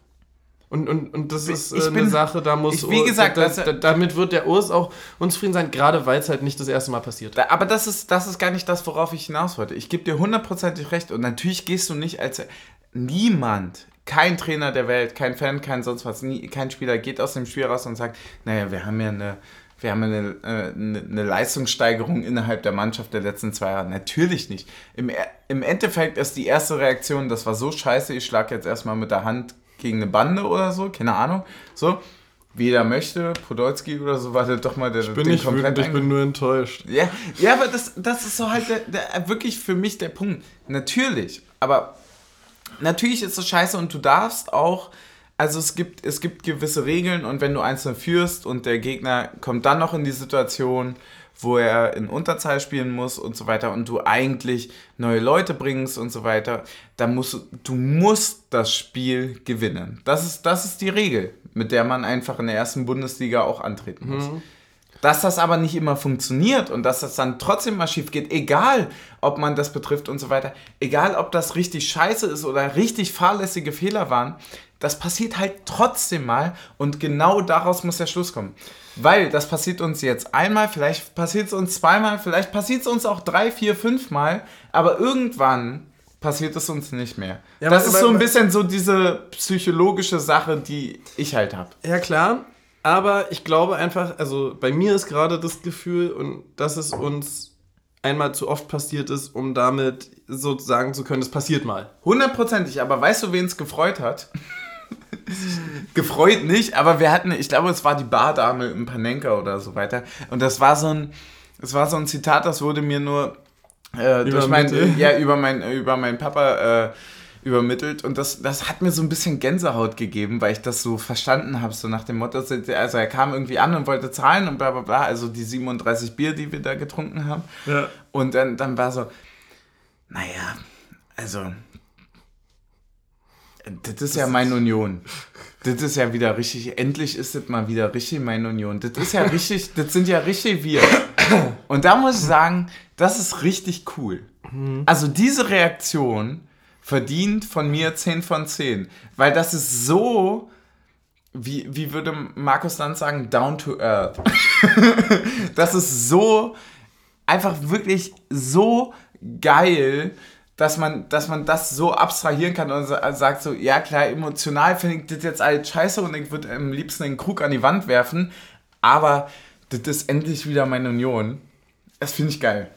S2: Und, und, und das ist äh,
S1: bin-
S2: eine Sache, da muss
S1: ich- wie gesagt,
S2: da,
S1: das-
S2: da, damit wird der Urs auch unzufrieden sein, gerade weil es halt nicht das erste Mal passiert.
S1: Aber das ist, das ist gar nicht das, worauf ich hinaus wollte. Ich gebe dir hundertprozentig recht. Und natürlich gehst du nicht als niemand, kein Trainer der Welt, kein Fan, kein sonst was, nie, kein Spieler geht aus dem Spiel raus und sagt, naja, wir haben ja eine, wir haben ja eine, äh, eine, eine Leistungssteigerung innerhalb der Mannschaft der letzten zwei Jahre. Natürlich nicht. Im, Im Endeffekt ist die erste Reaktion, das war so scheiße, ich schlage jetzt erstmal mit der Hand gegen eine Bande oder so, keine Ahnung. So, wie jeder möchte, Podolski oder so, war der doch mal der
S2: Ich bin nicht wütend, ich bin nur enttäuscht.
S1: ja, ja aber das, das ist so halt der, der, wirklich für mich der Punkt. Natürlich, aber natürlich ist es scheiße und du darfst auch, also es gibt, es gibt gewisse Regeln und wenn du einzeln führst und der Gegner kommt dann noch in die Situation, wo er in Unterzahl spielen muss und so weiter und du eigentlich neue Leute bringst und so weiter, dann musst du, du musst das Spiel gewinnen. Das ist, das ist die Regel, mit der man einfach in der ersten Bundesliga auch antreten muss. Dass das aber nicht immer funktioniert und dass das dann trotzdem mal schief geht, egal ob man das betrifft und so weiter, egal ob das richtig scheiße ist oder richtig fahrlässige Fehler waren, das passiert halt trotzdem mal und genau daraus muss der Schluss kommen. Weil das passiert uns jetzt einmal, vielleicht passiert es uns zweimal, vielleicht passiert es uns auch drei, vier, fünf Mal, aber irgendwann passiert es uns nicht mehr.
S2: Ja,
S1: das
S2: aber-
S1: ist so ein bisschen so diese psychologische Sache, die ich halt habe.
S2: Ja, klar. Aber ich glaube einfach, also bei mir ist gerade das Gefühl, und dass es uns einmal zu oft passiert ist, um damit so sagen zu können, es passiert mal.
S1: Hundertprozentig, aber weißt du, wen es gefreut hat? gefreut nicht, aber wir hatten, ich glaube, es war die Bardame im Panenka oder so weiter. Und das war so ein, das war so ein Zitat, das wurde mir nur äh, durch mein, ja, über mein, über meinen Papa äh, übermittelt. Und das, das hat mir so ein bisschen Gänsehaut gegeben, weil ich das so verstanden habe, so nach dem Motto, also er kam irgendwie an und wollte zahlen und bla bla bla, also die 37 Bier, die wir da getrunken haben.
S2: Ja.
S1: Und dann, dann war so, naja, also, das ist ja meine Union. Das ist ja wieder richtig, endlich ist das mal wieder richtig meine Union. Das ist ja richtig, das sind ja richtig wir. Und da muss ich sagen, das ist richtig cool. Also diese Reaktion verdient von mir 10 von 10. Weil das ist so, wie, wie würde Markus Lanz sagen, down to earth. das ist so, einfach wirklich so geil, dass man, dass man das so abstrahieren kann und sa- sagt so, ja klar, emotional finde ich das jetzt alles scheiße und ich würde am liebsten den Krug an die Wand werfen, aber das ist endlich wieder meine Union. Das finde ich geil.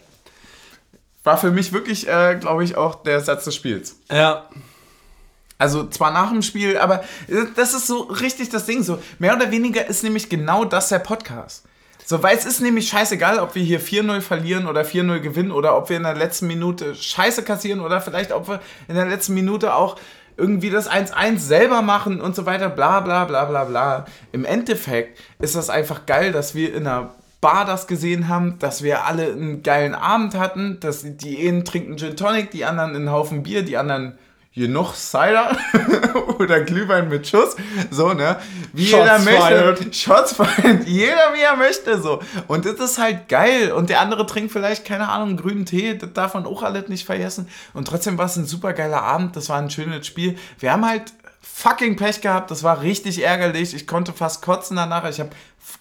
S1: War für mich wirklich, äh, glaube ich, auch der Satz des Spiels.
S2: Ja.
S1: Also zwar nach dem Spiel, aber das ist so richtig das Ding. So mehr oder weniger ist nämlich genau das der Podcast. So, weil es ist nämlich scheißegal, ob wir hier 4-0 verlieren oder 4-0 gewinnen oder ob wir in der letzten Minute Scheiße kassieren oder vielleicht ob wir in der letzten Minute auch irgendwie das 1-1 selber machen und so weiter, bla bla bla bla bla. Im Endeffekt ist das einfach geil, dass wir in einer Bar das gesehen haben, dass wir alle einen geilen Abend hatten, dass die einen trinken Gin Tonic, die anderen einen Haufen Bier, die anderen genug Cider oder Glühwein mit Schuss, so, ne? Wie
S2: Shots
S1: jeder möchte.
S2: fired.
S1: Shots fired. Jeder wie er möchte, so. Und das ist halt geil. Und der andere trinkt vielleicht, keine Ahnung, grünen Tee, das darf man auch alles nicht vergessen. Und trotzdem war es ein super geiler Abend, das war ein schönes Spiel. Wir haben halt fucking Pech gehabt, das war richtig ärgerlich. Ich konnte fast kotzen danach. Ich habe,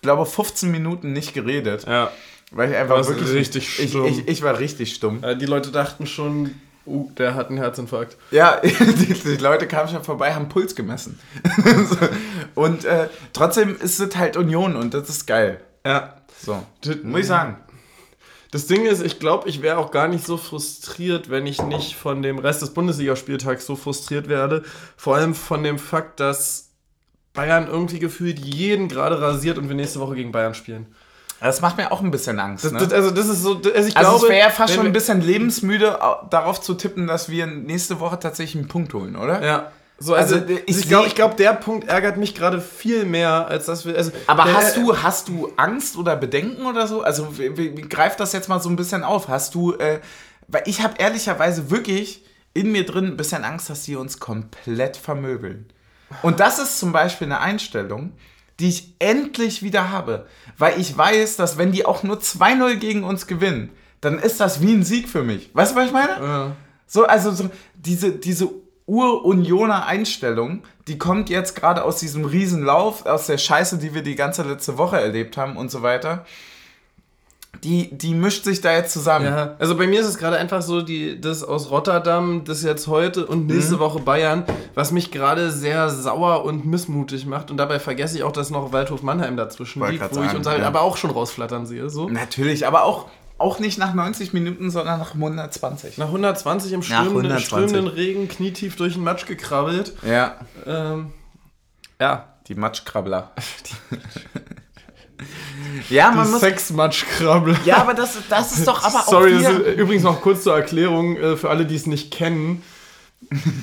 S1: glaube 15 Minuten nicht geredet.
S2: Ja.
S1: Weil ich einfach wirklich.
S2: richtig
S1: ich,
S2: stumm.
S1: ich, ich war richtig stumm.
S2: Die Leute dachten schon, uh, der hat einen Herzinfarkt.
S1: Ja, die, die Leute kamen schon vorbei, haben Puls gemessen. Und äh, trotzdem ist es halt Union und das ist geil.
S2: Ja.
S1: So,
S2: Das-
S1: muss ich sagen.
S2: Das Ding ist, ich glaube, ich wäre auch gar nicht so frustriert, wenn ich nicht von dem Rest des Bundesligaspieltags so frustriert werde. Vor allem von dem Fakt, dass Bayern irgendwie gefühlt jeden gerade rasiert und wir nächste Woche gegen Bayern spielen.
S1: Das macht mir auch ein bisschen Angst.
S2: Das,
S1: ne?
S2: das, also das ist so, also ich
S1: also
S2: glaube,
S1: es wäre ja fast schon ein bisschen lebensmüde, au- darauf zu tippen, dass wir nächste Woche tatsächlich einen Punkt holen, oder?
S2: Ja, So, also, also ich, ich glaube, glaub, der Punkt ärgert mich gerade viel mehr, als dass wir. Also,
S1: aber äh, hast du, hast du Angst oder Bedenken oder so? Also wie, wie, greif das jetzt mal so ein bisschen auf. Hast du, äh, weil ich habe ehrlicherweise wirklich in mir drin ein bisschen Angst, dass die uns komplett vermöbeln. Und das ist zum Beispiel eine Einstellung, die ich endlich wieder habe. Weil ich weiß, dass wenn die auch nur 2-0 gegen uns gewinnen, dann ist das wie ein Sieg für mich. Weißt du, was ich meine? Ja. So, also so, diese, diese Ur-Unioner Einstellung, die kommt jetzt gerade aus diesem Riesenlauf, aus der Scheiße, die wir die ganze letzte Woche erlebt haben und so weiter. Die, die mischt sich da jetzt zusammen.
S2: Ja, also bei mir ist es gerade einfach so, die, das aus Rotterdam, das jetzt heute und nächste mhm. Woche Bayern, was mich gerade sehr sauer und missmutig macht. Und dabei vergesse ich auch, dass noch Waldhof Mannheim dazwischen liegt, wo sagen, ich uns halt ja. aber auch schon rausflattern sehe. So.
S1: Natürlich, aber auch auch nicht nach 90 Minuten, sondern nach 120.
S2: Nach 120 im strömenden, 120. strömenden Regen, knietief durch den Matsch gekrabbelt.
S1: Ja. Ähm, ja. Die Matschkrabbler.
S2: ja, man muss. Sexmatschkrabbler.
S1: Ja, aber das, das ist doch aber
S2: auch. Sorry, das ist, übrigens noch kurz zur Erklärung äh, für alle, die es nicht kennen.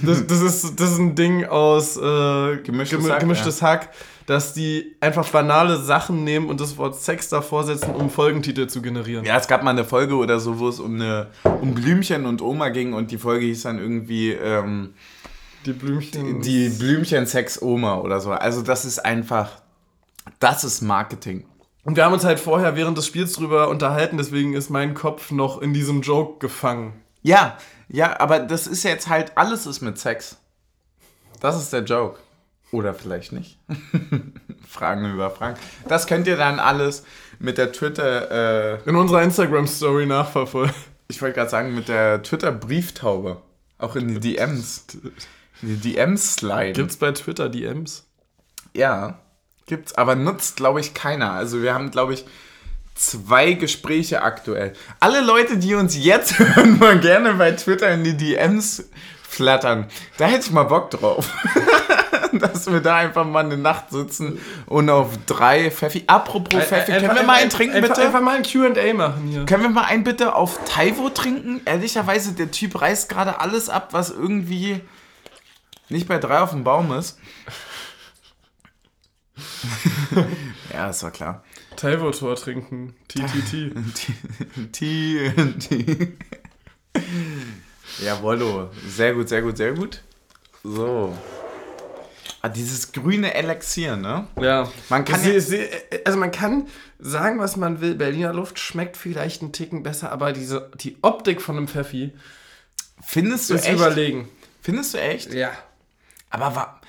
S2: Das, das, ist, das ist ein Ding aus äh, gemischtes, Hack, gemischtes ja. Hack dass die einfach banale Sachen nehmen und das Wort Sex davor setzen, um Folgentitel zu generieren.
S1: Ja, es gab mal eine Folge oder so, wo es um, eine, um Blümchen und Oma ging und die Folge hieß dann irgendwie ähm,
S2: die Blümchen.
S1: Die, die Blümchen-Sex-Oma oder so. Also das ist einfach, das ist Marketing.
S2: Und wir haben uns halt vorher während des Spiels drüber unterhalten, deswegen ist mein Kopf noch in diesem Joke gefangen.
S1: Ja, ja, aber das ist jetzt halt, alles ist mit Sex. Das ist der Joke. Oder vielleicht nicht. Fragen über Fragen. Das könnt ihr dann alles mit der Twitter.
S2: Äh, In unserer Instagram-Story nachverfolgen.
S1: Ich wollte gerade sagen, mit der Twitter-Brieftaube. Auch in die DMs. Die DMs sliden.
S2: Gibt's bei Twitter DMs?
S1: Ja, gibt's. Aber nutzt, glaube ich, keiner. Also wir haben, glaube ich, zwei Gespräche aktuell. Alle Leute, die uns jetzt hören, mal gerne bei Twitter in die DMs flattern. Da hätte ich mal Bock drauf. dass wir da einfach mal eine Nacht sitzen und auf drei Pfeffi. Apropos Pfeffi, können wir mal einen trinken, bitte?
S2: Einfach mal ein QA machen hier.
S1: Können wir mal einen bitte auf Taiwo trinken? Ehrlicherweise, der Typ reißt gerade alles ab, was irgendwie nicht bei drei auf dem Baum ist. ja, das war klar.
S2: Taiwo-Tor trinken. TTT.
S1: TNT. Jawollo. Sehr gut, sehr gut, sehr gut. So. Ah, dieses grüne Elixier, ne?
S2: Ja. Man kann sie, sie, also man kann sagen, was man will. Berliner Luft schmeckt vielleicht einen Ticken besser, aber diese, die Optik von einem Pfeffi
S1: findest du ist echt?
S2: überlegen.
S1: Findest du echt?
S2: Ja.
S1: Aber war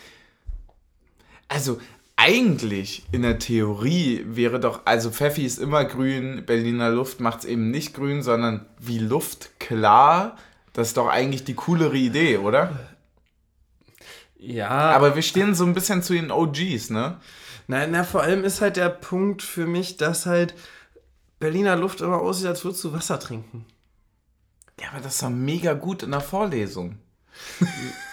S1: also eigentlich in der Theorie wäre doch, also Pfeffi ist immer grün, Berliner Luft macht es eben nicht grün, sondern wie Luft klar. Das ist doch eigentlich die coolere Idee, oder?
S2: Ja.
S1: Aber wir stehen so ein bisschen zu den OGs, ne?
S2: Nein, na, vor allem ist halt der Punkt für mich, dass halt Berliner Luft immer aussieht, als würdest du Wasser trinken.
S1: Ja, aber das ist doch mega gut in der Vorlesung.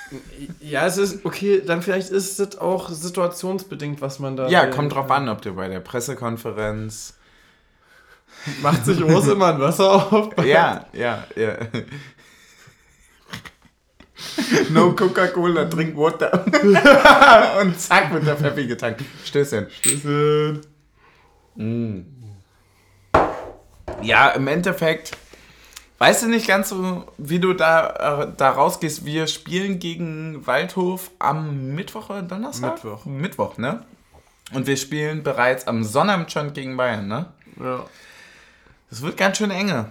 S2: ja, es ist, okay, dann vielleicht ist es auch situationsbedingt, was man da.
S1: Ja, kommt drauf an, ob du bei der Pressekonferenz.
S2: Macht sich Urs immer ein Wasser auf?
S1: ja, ja, ja. No Coca-Cola, drink Water. Und zack, wird der Pfeffi getankt. Stößchen.
S2: Stößchen.
S1: Mm. Ja, im Endeffekt, weißt du nicht ganz so, wie du da, äh, da rausgehst. Wir spielen gegen Waldhof am Mittwoch oder Donnerstag?
S2: Mittwoch.
S1: Mittwoch, ne? Und wir spielen bereits am Sonnabend schon gegen Bayern, ne?
S2: Ja.
S1: Das wird ganz schön enge.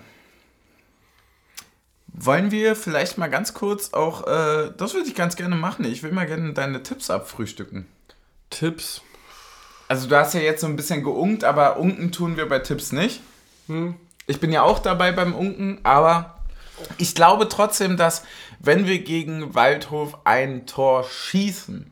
S1: Wollen wir vielleicht mal ganz kurz auch, äh, das würde ich ganz gerne machen. Ich will mal gerne deine Tipps abfrühstücken.
S2: Tipps?
S1: Also du hast ja jetzt so ein bisschen geunkt, aber unken tun wir bei Tipps nicht. Hm. Ich bin ja auch dabei beim Unken, aber ich glaube trotzdem, dass wenn wir gegen Waldhof ein Tor schießen,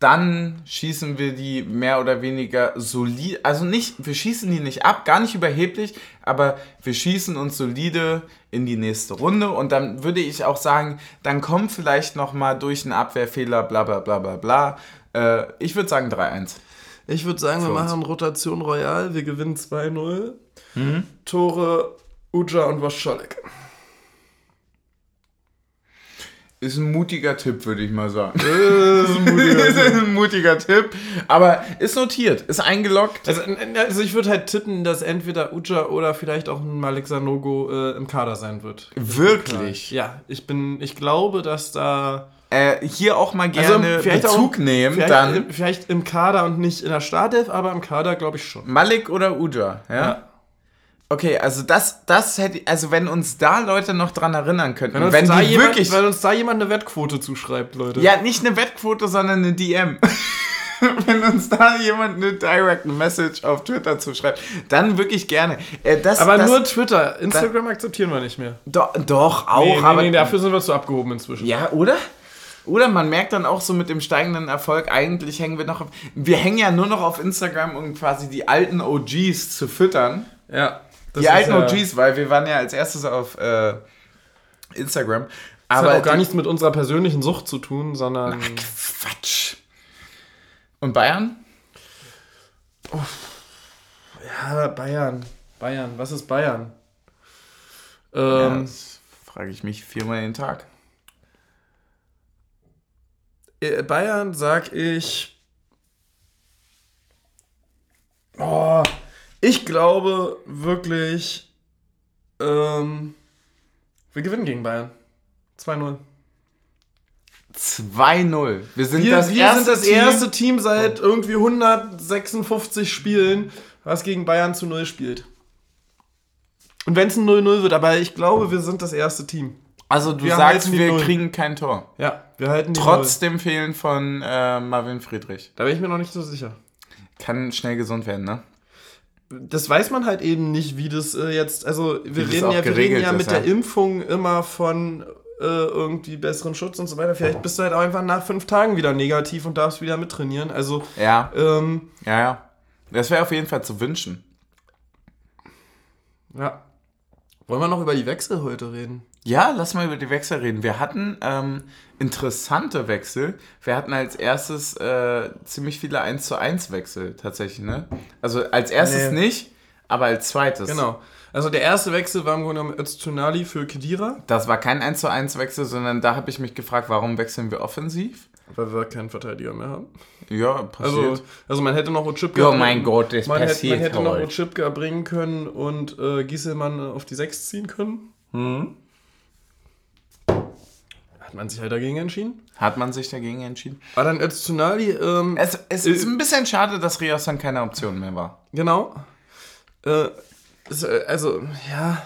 S1: dann schießen wir die mehr oder weniger solide, also nicht, wir schießen die nicht ab, gar nicht überheblich, aber wir schießen uns solide in die nächste Runde und dann würde ich auch sagen, dann kommt vielleicht nochmal durch einen Abwehrfehler, bla bla bla bla bla. Äh, ich würde sagen 3-1.
S2: Ich würde sagen, wir machen Rotation Royal, wir gewinnen 2-0. Mhm. Tore Uja und Wascholek.
S1: Ist ein mutiger Tipp, würde ich mal sagen. Ist ein mutiger, ist ein mutiger Tipp. Aber ist notiert, ist eingeloggt.
S2: Also, also ich würde halt tippen, dass entweder Uja oder vielleicht auch ein Malik Sanogo äh, im Kader sein wird.
S1: Wirklich?
S2: Ja, ich bin, ich glaube, dass da.
S1: Äh, hier auch mal gerne
S2: Also, vielleicht
S1: Bezug
S2: auch-
S1: nehmen,
S2: Vielleicht,
S1: dann
S2: im, vielleicht im Kader und nicht in der Startelf, aber im Kader glaube ich schon.
S1: Malik oder Uja, ja? Okay, also das, das hätte, also wenn uns da Leute noch dran erinnern könnten,
S2: Wenn
S1: wenn,
S2: uns, da
S1: die
S2: jemand,
S1: wirklich,
S2: wenn uns da jemand eine Wettquote zuschreibt, Leute.
S1: ja, nicht eine Wettquote, sondern eine DM. wenn uns da jemand eine Direct Message auf Twitter zuschreibt, dann wirklich gerne. Äh, das,
S2: aber
S1: das,
S2: nur Twitter. Instagram akzeptieren wir nicht mehr.
S1: doch, doch auch,
S2: Nee, nee,
S1: aber
S2: nee, dafür sind wir zu abgehoben inzwischen.
S1: Ja, oder? Oder man merkt dann auch so mit dem steigenden Erfolg, eigentlich hängen wir noch auf, wir hängen ja nur noch auf Instagram, um quasi die alten OGs zu füttern.
S2: Ja.
S1: die alten
S2: ja-
S1: OGs, weil wir waren ja als erstes auf äh, Instagram.
S2: Das
S1: Aber
S2: hat auch gar nichts mit unserer persönlichen Sucht zu tun, sondern.
S1: Quatsch. Und Bayern?
S2: Ja, Bayern. Bayern. Was ist Bayern?
S1: Ja,
S2: Ähm,
S1: das frage ich mich viermal den Tag.
S2: Äh, Bayern sag ich. Oh, ich glaube wirklich. Ähm, wir gewinnen gegen Bayern. 2-0.
S1: 2-0. Wir sind
S2: Wir,
S1: das
S2: wir
S1: erste
S2: sind das
S1: Team-
S2: erste Team seit irgendwie 156 Spielen, was gegen Bayern zu 0 spielt. Und wenn es ein 0-0 wird, aber ich glaube, wir sind das erste Team.
S1: Also du
S2: wir
S1: sagst, wir
S2: Null.
S1: kriegen kein Tor.
S2: Ja, wir halten die
S1: Trotz dem Fehlen von äh, Marvin Friedrich.
S2: Null. Da bin ich mir noch nicht so sicher.
S1: Kann schnell gesund werden, ne?
S2: Das weiß man halt eben nicht, wie das äh, jetzt, also wir reden ja, wir reden ja
S1: ist,
S2: mit
S1: ja.
S2: der Impfung immer von äh, irgendwie besseren Schutz und so weiter. Vielleicht bist du halt auch einfach nach fünf Tagen wieder negativ und darfst wieder mittrainieren. Also,
S1: Ja,
S2: ähm,
S1: ja, ja. Das wäre auf jeden Fall zu wünschen.
S2: ja. Wollen wir noch über die Wechsel heute reden?
S1: Ja, lass mal über die Wechsel reden. Wir hatten ähm, interessante Wechsel. Wir hatten als erstes äh, ziemlich viele 1 zu 1 Wechsel tatsächlich, ne? Also als erstes
S2: Nee.
S1: nicht, aber als zweites.
S2: Genau. Also der erste Wechsel war im Grunde genommen Öztunali für Kedira,
S1: Das war kein 1 zu 1 Wechsel, sondern da habe ich mich gefragt, warum wechseln wir offensiv?
S2: weil wir keinen Verteidiger mehr haben.
S1: Ja, passiert.
S2: Also, also man hätte noch Ochipka...
S1: Ja, mein Gott, das
S2: man hätte,
S1: passiert
S2: man hätte noch. Ochipka bringen können und äh, Gieselmann auf die 6 ziehen können.
S1: Mhm.
S2: Hat man sich halt dagegen entschieden.
S1: Hat man sich dagegen entschieden?
S2: Aber dann Öztunali, ähm,
S1: Es, es ist ein bisschen schade, dass Rios dann keine Option mehr war.
S2: genau. Äh, äh, also, ja...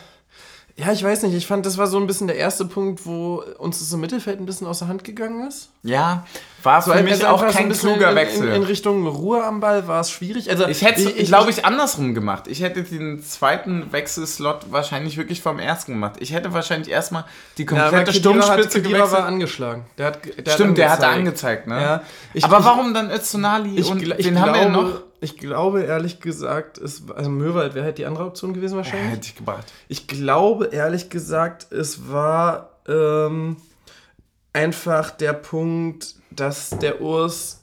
S2: Ja, ich weiß nicht. Ich fand, das war so ein bisschen der erste Punkt, wo uns das im Mittelfeld ein bisschen aus der Hand gegangen ist.
S1: Ja, war für
S2: Also
S1: mich
S2: einfach
S1: auch
S2: so ein
S1: kein
S2: bisschen
S1: kluger
S2: in,
S1: Wechsel.
S2: In, in Richtung Ruhe am Ball war es schwierig. Also
S1: Ich hätte es, glaube ich, andersrum gemacht. Ich hätte den zweiten Wechselslot wahrscheinlich wirklich vom ersten gemacht. Ich hätte wahrscheinlich erstmal die
S2: Ja,
S1: komplette
S2: hat-
S1: Sturmspitze
S2: war
S1: gewechselt.
S2: angeschlagen. Der hat, der
S1: Stimmt, der hatte
S2: angezeigt.
S1: ne?
S2: Ja, ich-
S1: Aber
S2: ich-
S1: warum dann Öztunali
S2: Ich,
S1: und
S2: gl-
S1: wen
S2: ich,
S1: haben wir noch?
S2: Ich glaube ehrlich gesagt, es, also Möwald wäre halt die andere Option gewesen
S1: Ja,
S2: wahrscheinlich.
S1: hätte ich gebracht.
S2: Ich glaube ehrlich gesagt, es war ähm, einfach der Punkt, dass der Urs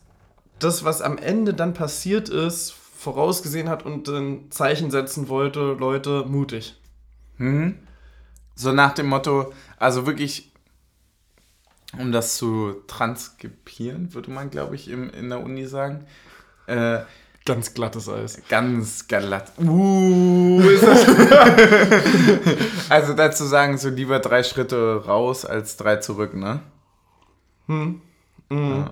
S2: das, was am Ende dann passiert ist, vorausgesehen hat und ein Zeichen setzen wollte, Leute, mutig.
S1: Mhm. So nach dem Motto, also wirklich, um das zu transkribieren, würde man, glaube ich, im, in der Uni sagen. Äh,
S2: Ganz glattes Eis.
S1: Ganz glatt. Uh, ist das also dazu sagen, so lieber drei Schritte raus als drei zurück, ne?
S2: Hm.
S1: Ja.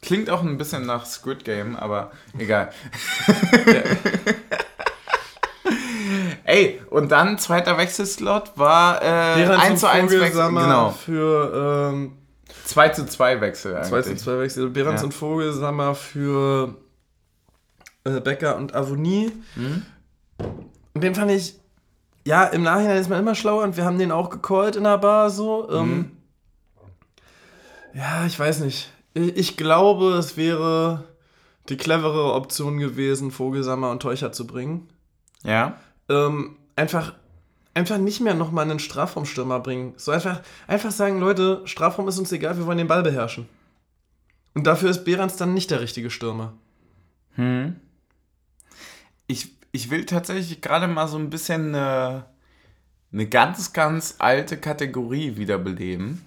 S1: Klingt auch ein bisschen nach Squid Game, aber egal. Ey, und dann zweiter Wechselslot war äh,
S2: Behrens
S1: 1 zu
S2: und
S1: 1 Wechsel.
S2: Vogelsammer
S1: Genau.
S2: für ähm,
S1: 2 zu 2 Wechsel
S2: 2
S1: eigentlich.
S2: zu 2 Wechsel. Behrens
S1: Ja.
S2: und Vogelsammer für äh, Becker und Avonie.
S1: Mhm.
S2: Und den fand ich, ja, im Nachhinein ist man immer schlauer und wir haben den auch gecallt in der Bar so. Ähm,
S1: Mhm.
S2: Ja, ich weiß nicht. Ich, ich glaube, es wäre die clevere Option gewesen, Vogelsammer und Teucher zu bringen.
S1: Ja.
S2: Ähm, einfach, einfach nicht mehr nochmal einen Strafraumstürmer bringen. So einfach, einfach sagen, Leute, Strafraum ist uns egal, wir wollen den Ball beherrschen. Und dafür ist Behrens dann nicht der richtige Stürmer.
S1: Hm. Ich, ich will tatsächlich gerade mal so ein bisschen eine, eine ganz, ganz alte Kategorie wiederbeleben.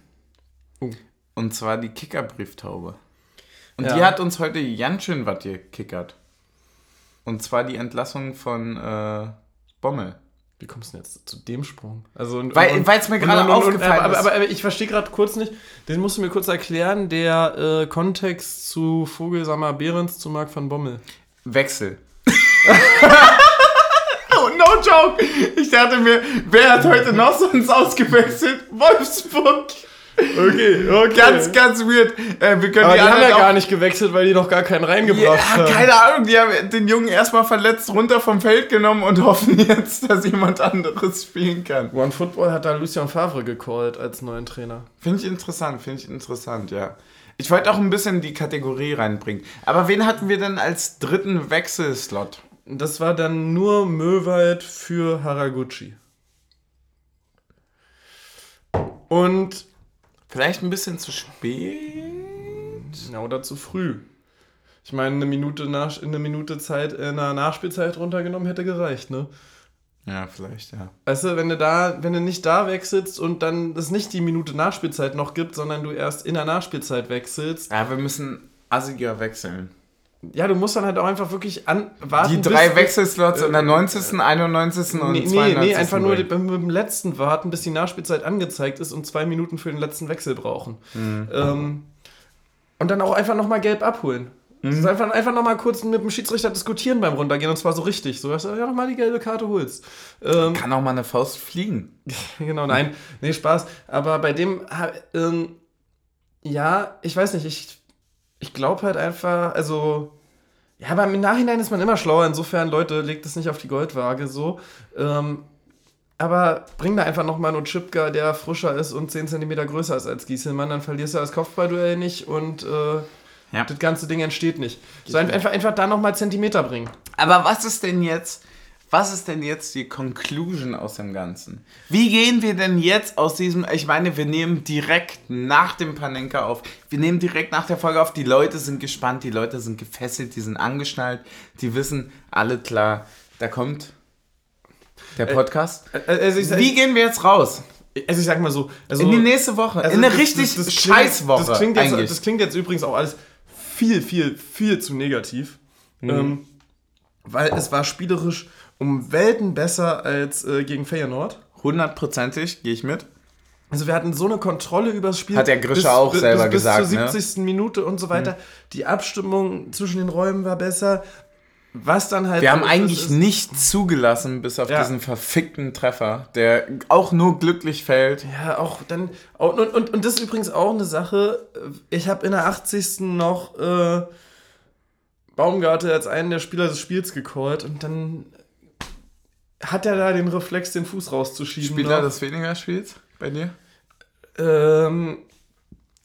S2: Oh.
S1: Und zwar die Kickerbrieftaube. Und
S2: Ja.
S1: die hat uns heute ganz schön was gekickert. Und zwar die Entlassung von äh, Bommel.
S2: Wie kommst du denn jetzt zu dem Sprung? Also,
S1: Weil- weil's mir gerade aufgefallen
S2: aber,
S1: ist.
S2: Aber, aber ich verstehe gerade kurz nicht, den musst du mir kurz erklären, der äh, Kontext zu Vogelsammer Behrens zu Marc van Bommel.
S1: Wechsel. Oh, no joke. Ich dachte mir, wer hat heute noch sonst ausgewechselt? Wolfsburg.
S2: Okay, okay.
S1: Ganz, ganz weird. Äh, wir können
S2: aber die, haben
S1: anderen
S2: ja gar nicht gewechselt, weil die noch gar keinen reingebracht
S1: Ja,
S2: haben.
S1: keine Ahnung, die haben den Jungen erstmal verletzt runter vom Feld genommen und hoffen jetzt, dass jemand anderes spielen kann.
S2: One Football hat da Lucien Favre gecallt als neuen Trainer.
S1: Finde ich interessant, finde ich interessant, ja. Ich wollte auch ein bisschen die Kategorie reinbringen. Aber wen hatten wir denn als dritten Wechselslot?
S2: Das war dann nur Möwald für Haraguchi. Und,
S1: Vielleicht ein bisschen zu spät?
S2: ja, oder zu früh. Ich meine, eine Minute, nach, eine Minute Zeit in einer Nachspielzeit runtergenommen hätte gereicht, ne?
S1: Ja, vielleicht, ja.
S2: Weißt du, wenn du da, wenn du nicht da wechselst und dann es nicht die Minute Nachspielzeit noch gibt, sondern du erst in der Nachspielzeit wechselst,
S1: Ja, wir müssen assiger wechseln.
S2: Ja, du musst dann halt auch einfach wirklich an, warten.
S1: Die drei Wechselslots in der 90., 91. und
S2: Nee, nee,
S1: 92.
S2: nee, einfach nur beim, beim letzten warten, bis die Nachspielzeit angezeigt ist und zwei Minuten für den letzten Wechsel brauchen.
S1: Mhm.
S2: Ähm, und dann auch einfach nochmal gelb abholen.
S1: Mhm.
S2: Das ist einfach, einfach nochmal kurz mit dem Schiedsrichter diskutieren beim Runtergehen und zwar so richtig. So, dass du ja nochmal die gelbe Karte holst. Ähm,
S1: Kann auch mal eine Faust fliegen.
S2: genau, nein, nee, Spaß. Aber bei dem, ähm, ja, ich weiß nicht, ich, ich glaube halt einfach, also, ja, aber im Nachhinein ist man immer schlauer. Insofern, Leute, legt es nicht auf die Goldwaage so. Ähm, aber bring da einfach nochmal einen Chipka, der frischer ist und 10 cm größer ist als Gieselmann, dann verlierst du das Kopfballduell nicht und äh,
S1: Ja.
S2: das ganze Ding entsteht nicht. So ein- einfach, einfach da nochmal Zentimeter bringen.
S1: Aber was ist denn jetzt, was ist denn jetzt die Conclusion aus dem Ganzen? Wie gehen wir denn jetzt aus diesem, ich meine, wir nehmen direkt nach dem Panenka auf, wir nehmen direkt nach der Folge auf, die Leute sind gespannt, die Leute sind gefesselt, die sind angeschnallt, die wissen, alle klar, da kommt der Podcast.
S2: Also ich,
S1: Wie gehen wir jetzt raus?
S2: also ich sag mal so. Also,
S1: In die nächste Woche,
S2: Also
S1: in eine
S2: das-
S1: richtig
S2: das- das
S1: Scheißwoche
S2: Das klingt, jetzt, das klingt jetzt übrigens auch alles viel, viel, viel zu negativ.
S1: Mhm.
S2: Ähm, weil es war spielerisch um Welten besser als äh, gegen Feyenoord.
S1: Hundertprozentig, gehe ich mit.
S2: Also wir hatten so eine Kontrolle über das Spiel.
S1: Hat der Grischer auch selber
S2: bis,
S1: gesagt,
S2: Bis zur
S1: ne?
S2: 70. Minute und so weiter. Die Abstimmung zwischen den Räumen war besser. Was dann halt...
S1: Wir haben eigentlich
S2: ist-
S1: nichts zugelassen, bis auf
S2: Ja.
S1: diesen verfickten Treffer, der auch nur glücklich fällt.
S2: Ja, auch dann. Und, und, und, und das ist übrigens auch eine Sache. Ich habe in der 80. noch äh, Baumgarte als einen der Spieler des Spiels gecallt und dann hat er da den Reflex, den Fuß rauszuschieben.
S1: Spieler
S2: noch.
S1: des weniger Spiels bei dir?
S2: ähm,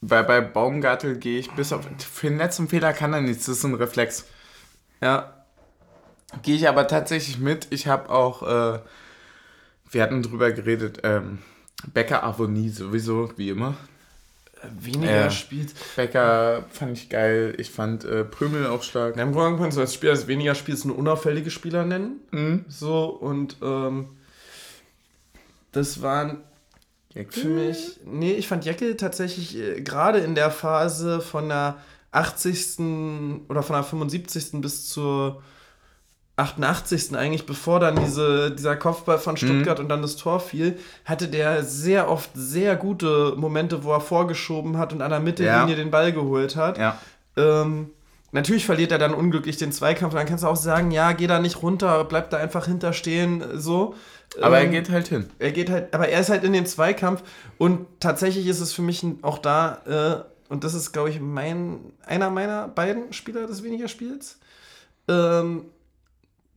S1: Bei, bei Baumgartel gehe ich bis auf. Für den letzten Fehler kann er nichts, das ist ein Reflex.
S2: ja.
S1: Gehe ich aber tatsächlich mit. Ich habe auch. Äh, wir hatten drüber geredet. Ähm, Becker Avonie sowieso, wie immer.
S2: Weniger
S1: Ja.
S2: spielt.
S1: Becker fand ich geil. Ich fand äh, Prümel auch stark.
S2: Ja, Im Grunde kannst du als Spieler des weniger Spiels nur unauffällige Spieler nennen.
S1: Mhm.
S2: So, und ähm, das waren Für mich, nee, ich fand Jeckel tatsächlich äh, gerade in der Phase von der 80. oder von der 75. bis zur 88. eigentlich, bevor dann diese, dieser Kopfball von Stuttgart und dann das Tor fiel, hatte der sehr oft sehr gute Momente, wo er vorgeschoben hat und an der Mittellinie
S1: Ja.
S2: den Ball geholt hat.
S1: Ja.
S2: Ähm, natürlich verliert er dann unglücklich den Zweikampf. Dann kannst du auch sagen, ja, geh da nicht runter, bleib da einfach hinterstehen, so.
S1: Aber er
S2: Ähm,
S1: geht halt hin.
S2: er geht halt, aber er ist halt in dem Zweikampf und tatsächlich ist es für mich auch da, äh, und das ist, glaube ich, mein, einer meiner beiden Spieler des weniger Spiels, ähm,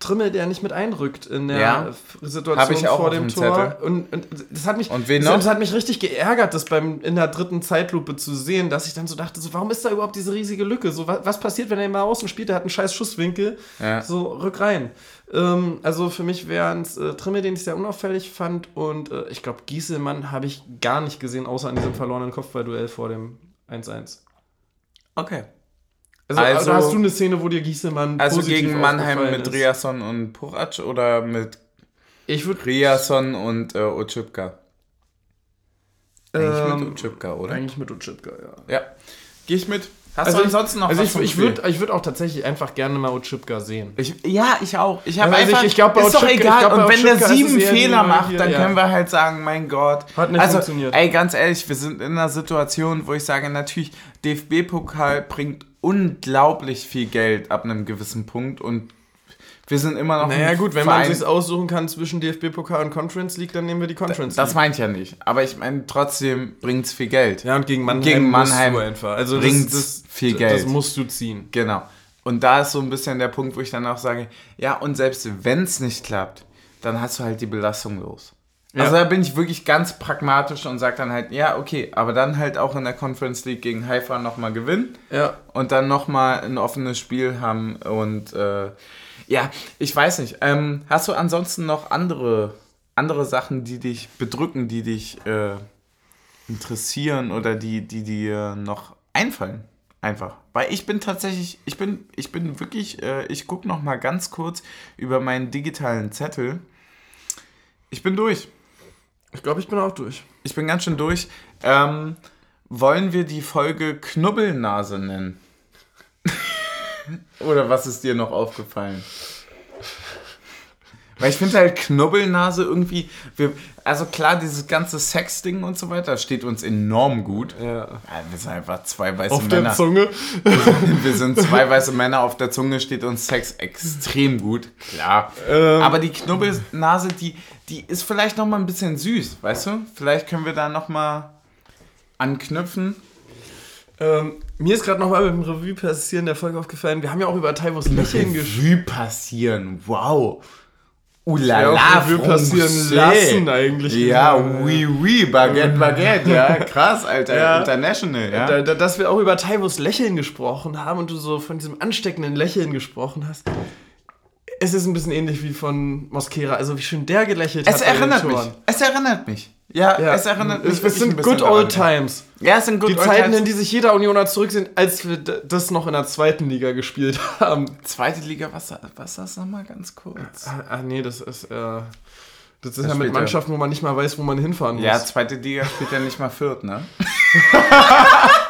S2: Trimmel, der nicht mit einrückt in der
S1: Ja.
S2: Situation
S1: Hab ich auch
S2: vor dem
S1: dem
S2: Tor. Und, und das hat mich,
S1: Und wen
S2: das, das hat mich richtig geärgert, das beim in der dritten Zeitlupe zu sehen, dass ich dann so dachte, so, warum ist da überhaupt diese riesige Lücke? So, was, was passiert, wenn er mal außen spielt? Der hat einen scheiß Schusswinkel.
S1: Ja.
S2: So, rück rein. Ähm, also für mich wären es äh, Trimmel, den ich sehr unauffällig fand. Und äh, ich glaube, Gieselmann habe ich gar nicht gesehen, außer an diesem verlorenen Kopfballduell vor dem 1-1.
S1: Okay.
S2: Also,
S1: Also-
S2: also hast du eine Szene, wo dir Gieselmann
S1: Also gegen Mannheim mit
S2: ist?
S1: Riasson und Porac oder mit
S2: Ich würde
S1: Riasson und äh, Otschipka? Eigentlich
S2: Ähm,
S1: mit Uchipka, oder?
S2: Eigentlich mit Uchipka, ja.
S1: Ja. Gehe ich mit. Hast
S2: Also
S1: du ansonsten noch
S2: also
S1: was
S2: ich,
S1: zum
S2: ich
S1: Spiel?
S2: würde ich würd auch tatsächlich einfach gerne mal Uchipka sehen.
S1: Ich, ja, ich auch. Ich habe
S2: Ja, also
S1: einfach.
S2: ich- ich glaub,
S1: ist doch
S2: Otschipka- ich
S1: egal.
S2: glaub,
S1: und wenn der sieben Fehler macht,
S2: Neugier,
S1: dann
S2: ja.
S1: können wir halt sagen, mein Gott.
S2: Hat nicht
S1: also,
S2: funktioniert.
S1: ey, ganz ehrlich, wir sind in einer Situation, wo ich sage, natürlich, DFB-Pokal bringt unglaublich viel Geld ab einem gewissen Punkt und wir sind immer noch.
S2: Naja gut, wenn
S1: Verein,
S2: man sich aussuchen kann zwischen DFB-Pokal und Conference League, dann nehmen wir die Conference
S1: Das
S2: League.
S1: meine ich ja nicht. Aber ich meine, trotzdem bringt es viel Geld.
S2: Ja, und gegen Mannheim,
S1: Gegen Mannheim
S2: musst du einfach. Also
S1: bringt's
S2: das, das,
S1: viel
S2: Das
S1: Geld.
S2: musst du ziehen.
S1: Genau. Und da ist so ein bisschen der Punkt, wo ich dann auch sage, ja, und selbst wenn es nicht klappt, dann hast du halt die Belastung los.
S2: Ja.
S1: Also da bin ich wirklich ganz pragmatisch und sage dann halt, ja, okay, aber dann halt auch in der Conference League gegen Haifa nochmal gewinnen
S2: Ja.
S1: und dann nochmal ein offenes Spiel haben und äh, ja, ich weiß nicht. Ähm, hast du ansonsten noch andere, andere Sachen, die dich bedrücken, die dich äh, interessieren oder die, die dir noch einfallen? Einfach. Weil ich bin tatsächlich, ich bin, ich bin wirklich, äh, ich gucke noch mal ganz kurz über meinen digitalen Zettel. Ich bin durch.
S2: Ich glaube, ich bin auch durch.
S1: Ich bin ganz schön durch. Ähm, wollen wir die Folge Knubbelnase nennen? Oder was ist dir noch aufgefallen? Weil ich finde halt Knubbelnase irgendwie, wir, also klar, dieses ganze Sex-Ding und so weiter steht uns enorm gut.
S2: Ja.
S1: Ja, wir sind einfach zwei weiße
S2: Auf
S1: Männer.
S2: der Zunge.
S1: Wir sind zwei weiße Männer, auf der Zunge steht uns Sex extrem gut. Klar.
S2: Ähm.
S1: Aber die Knubbelnase, die, die ist vielleicht noch mal ein bisschen süß, weißt du? Vielleicht können wir da noch mal anknüpfen.
S2: Ähm, mir ist gerade nochmal beim Revue passieren der Folge aufgefallen, wir haben ja auch über Taivos Lächeln gesprochen.
S1: Revue passieren, wow.
S2: Ja,
S1: Ulala,
S2: Revue passieren lassen eigentlich.
S1: Ja, oui, oui, Baguette, Baguette, ja, krass, Alter,
S2: Ja.
S1: international, ja.
S2: Da, da, dass wir auch über Taivos Lächeln gesprochen haben und du so von diesem ansteckenden Lächeln gesprochen hast. Es ist ein bisschen ähnlich wie von Mosquera, also wie schön der gelächelt
S1: Es
S2: hat. den
S1: erinnert mich, es erinnert mich. Ja,
S2: Ja,
S1: es erinnert mich
S2: Es, es sind good old
S1: daran.
S2: times.
S1: Ja, es sind good
S2: Die
S1: old
S2: Zeiten,
S1: times.
S2: in die sich jeder Unioner zurücksehen, als wir das noch in der zweiten Liga gespielt haben.
S1: Zweite Liga, was, was das nochmal ganz kurz?
S2: Ah, ah, nee, das ist, äh, das ist
S1: Das
S2: ja mit Mannschaften, wo man nicht mal weiß, wo man hinfahren muss.
S1: Ja, zweite Liga spielt ja nicht mal Fürth, ne?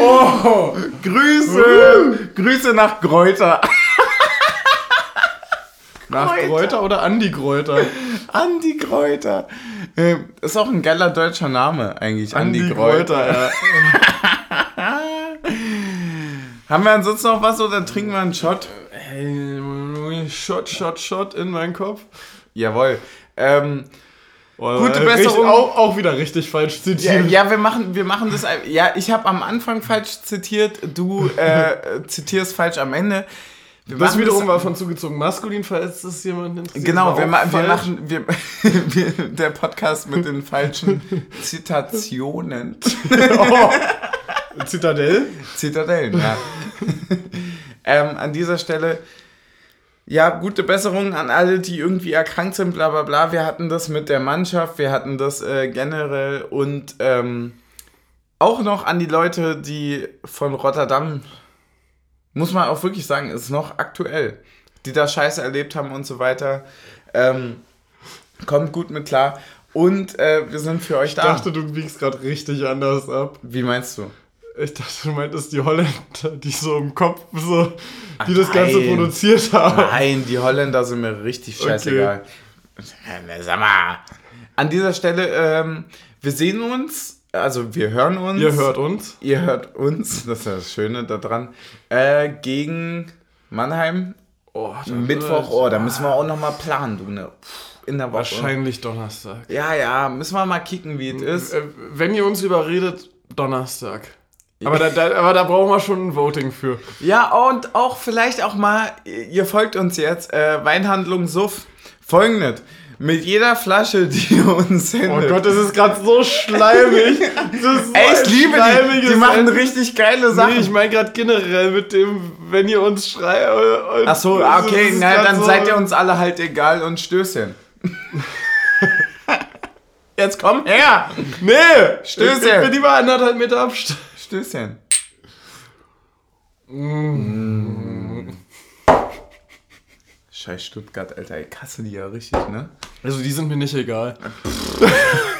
S1: oh, Grüße! Grüße nach Gräuter.
S2: Nach
S1: Kräuter.
S2: Kräuter oder Andi Kräuter?
S1: Andi Kräuter. Ähm, Ist auch ein geiler deutscher Name eigentlich, Andi, Kräuter.
S2: ja.
S1: Haben wir ansonsten noch was oder trinken wir einen Shot?
S2: Hey, Shot, Shot, Shot in meinen Kopf.
S1: Jawohl. Ähm,
S2: Oh,
S1: Gute
S2: äh,
S1: Besserung.
S2: Auch, auch wieder richtig falsch
S1: ja,
S2: zitiert.
S1: ja, wir machen, wir machen das. Ja, ich habe am Anfang falsch zitiert, du äh, zitierst falsch am Ende. Wir
S2: das wiederum war von zugezogen maskulin, falls das jemand interessiert.
S1: Genau, wir, ma wir machen wir, wir, der Podcast mit den falschen Zitationen.
S2: Oh. Zitadelle?
S1: Zitadellen, ja. ähm, an dieser Stelle, ja, gute Besserung an alle, die irgendwie erkrankt sind, bla bla bla. Wir hatten das mit der Mannschaft, wir hatten das äh, generell und ähm, auch noch an die Leute, die von Rotterdam, muss man auch wirklich sagen, ist noch aktuell, die da Scheiße erlebt haben und so weiter. Ähm, kommt gut mit klar. Und äh, wir sind für euch
S2: Ich
S1: da.
S2: dachte, du biegst gerade richtig anders ab.
S1: Wie meinst du?
S2: Ich dachte, du meintest die Holländer, die so im Kopf so, die
S1: Ach,
S2: das Ganze
S1: nein.
S2: produziert haben.
S1: Nein, die Holländer sind mir richtig scheißegal. Na, Sag mal. An dieser Stelle, ähm, wir sehen uns, also wir hören uns.
S2: Ihr hört uns.
S1: Ihr hört uns, das ist ja das Schöne daran, äh, gegen Mannheim.
S2: Oh,
S1: Mittwoch, oh, da müssen wir auch nochmal planen, du, ne? In der Woche.
S2: Wahrscheinlich Donnerstag.
S1: Ja, ja, müssen wir mal kicken, wie es ist.
S2: Äh, Wenn ihr uns überredet, Donnerstag. Aber da, da, aber da brauchen wir schon ein Voting für.
S1: Ja, und auch vielleicht auch mal, ihr folgt uns jetzt, äh, Weinhandlung Suff. Folgendes. Mit jeder Flasche, die ihr uns
S2: Oh
S1: sendet.
S2: Gott, das ist gerade so schleimig. Das ist so
S1: Ey, ich liebe die. Die machen richtig geile Sachen.
S2: Nee, ich meine gerade generell mit dem, wenn ihr uns schreibt.
S1: Ach so, okay, na, dann seid ihr uns alle halt egal und Stößchen. Jetzt komm her!
S2: Nee!
S1: Stößchen.
S2: Ich bin lieber anderthalb Meter Abstand.
S1: Stößchen. Scheiß Stuttgart, Alter, ich hasse die ja richtig, ne?
S2: Also die sind mir nicht egal.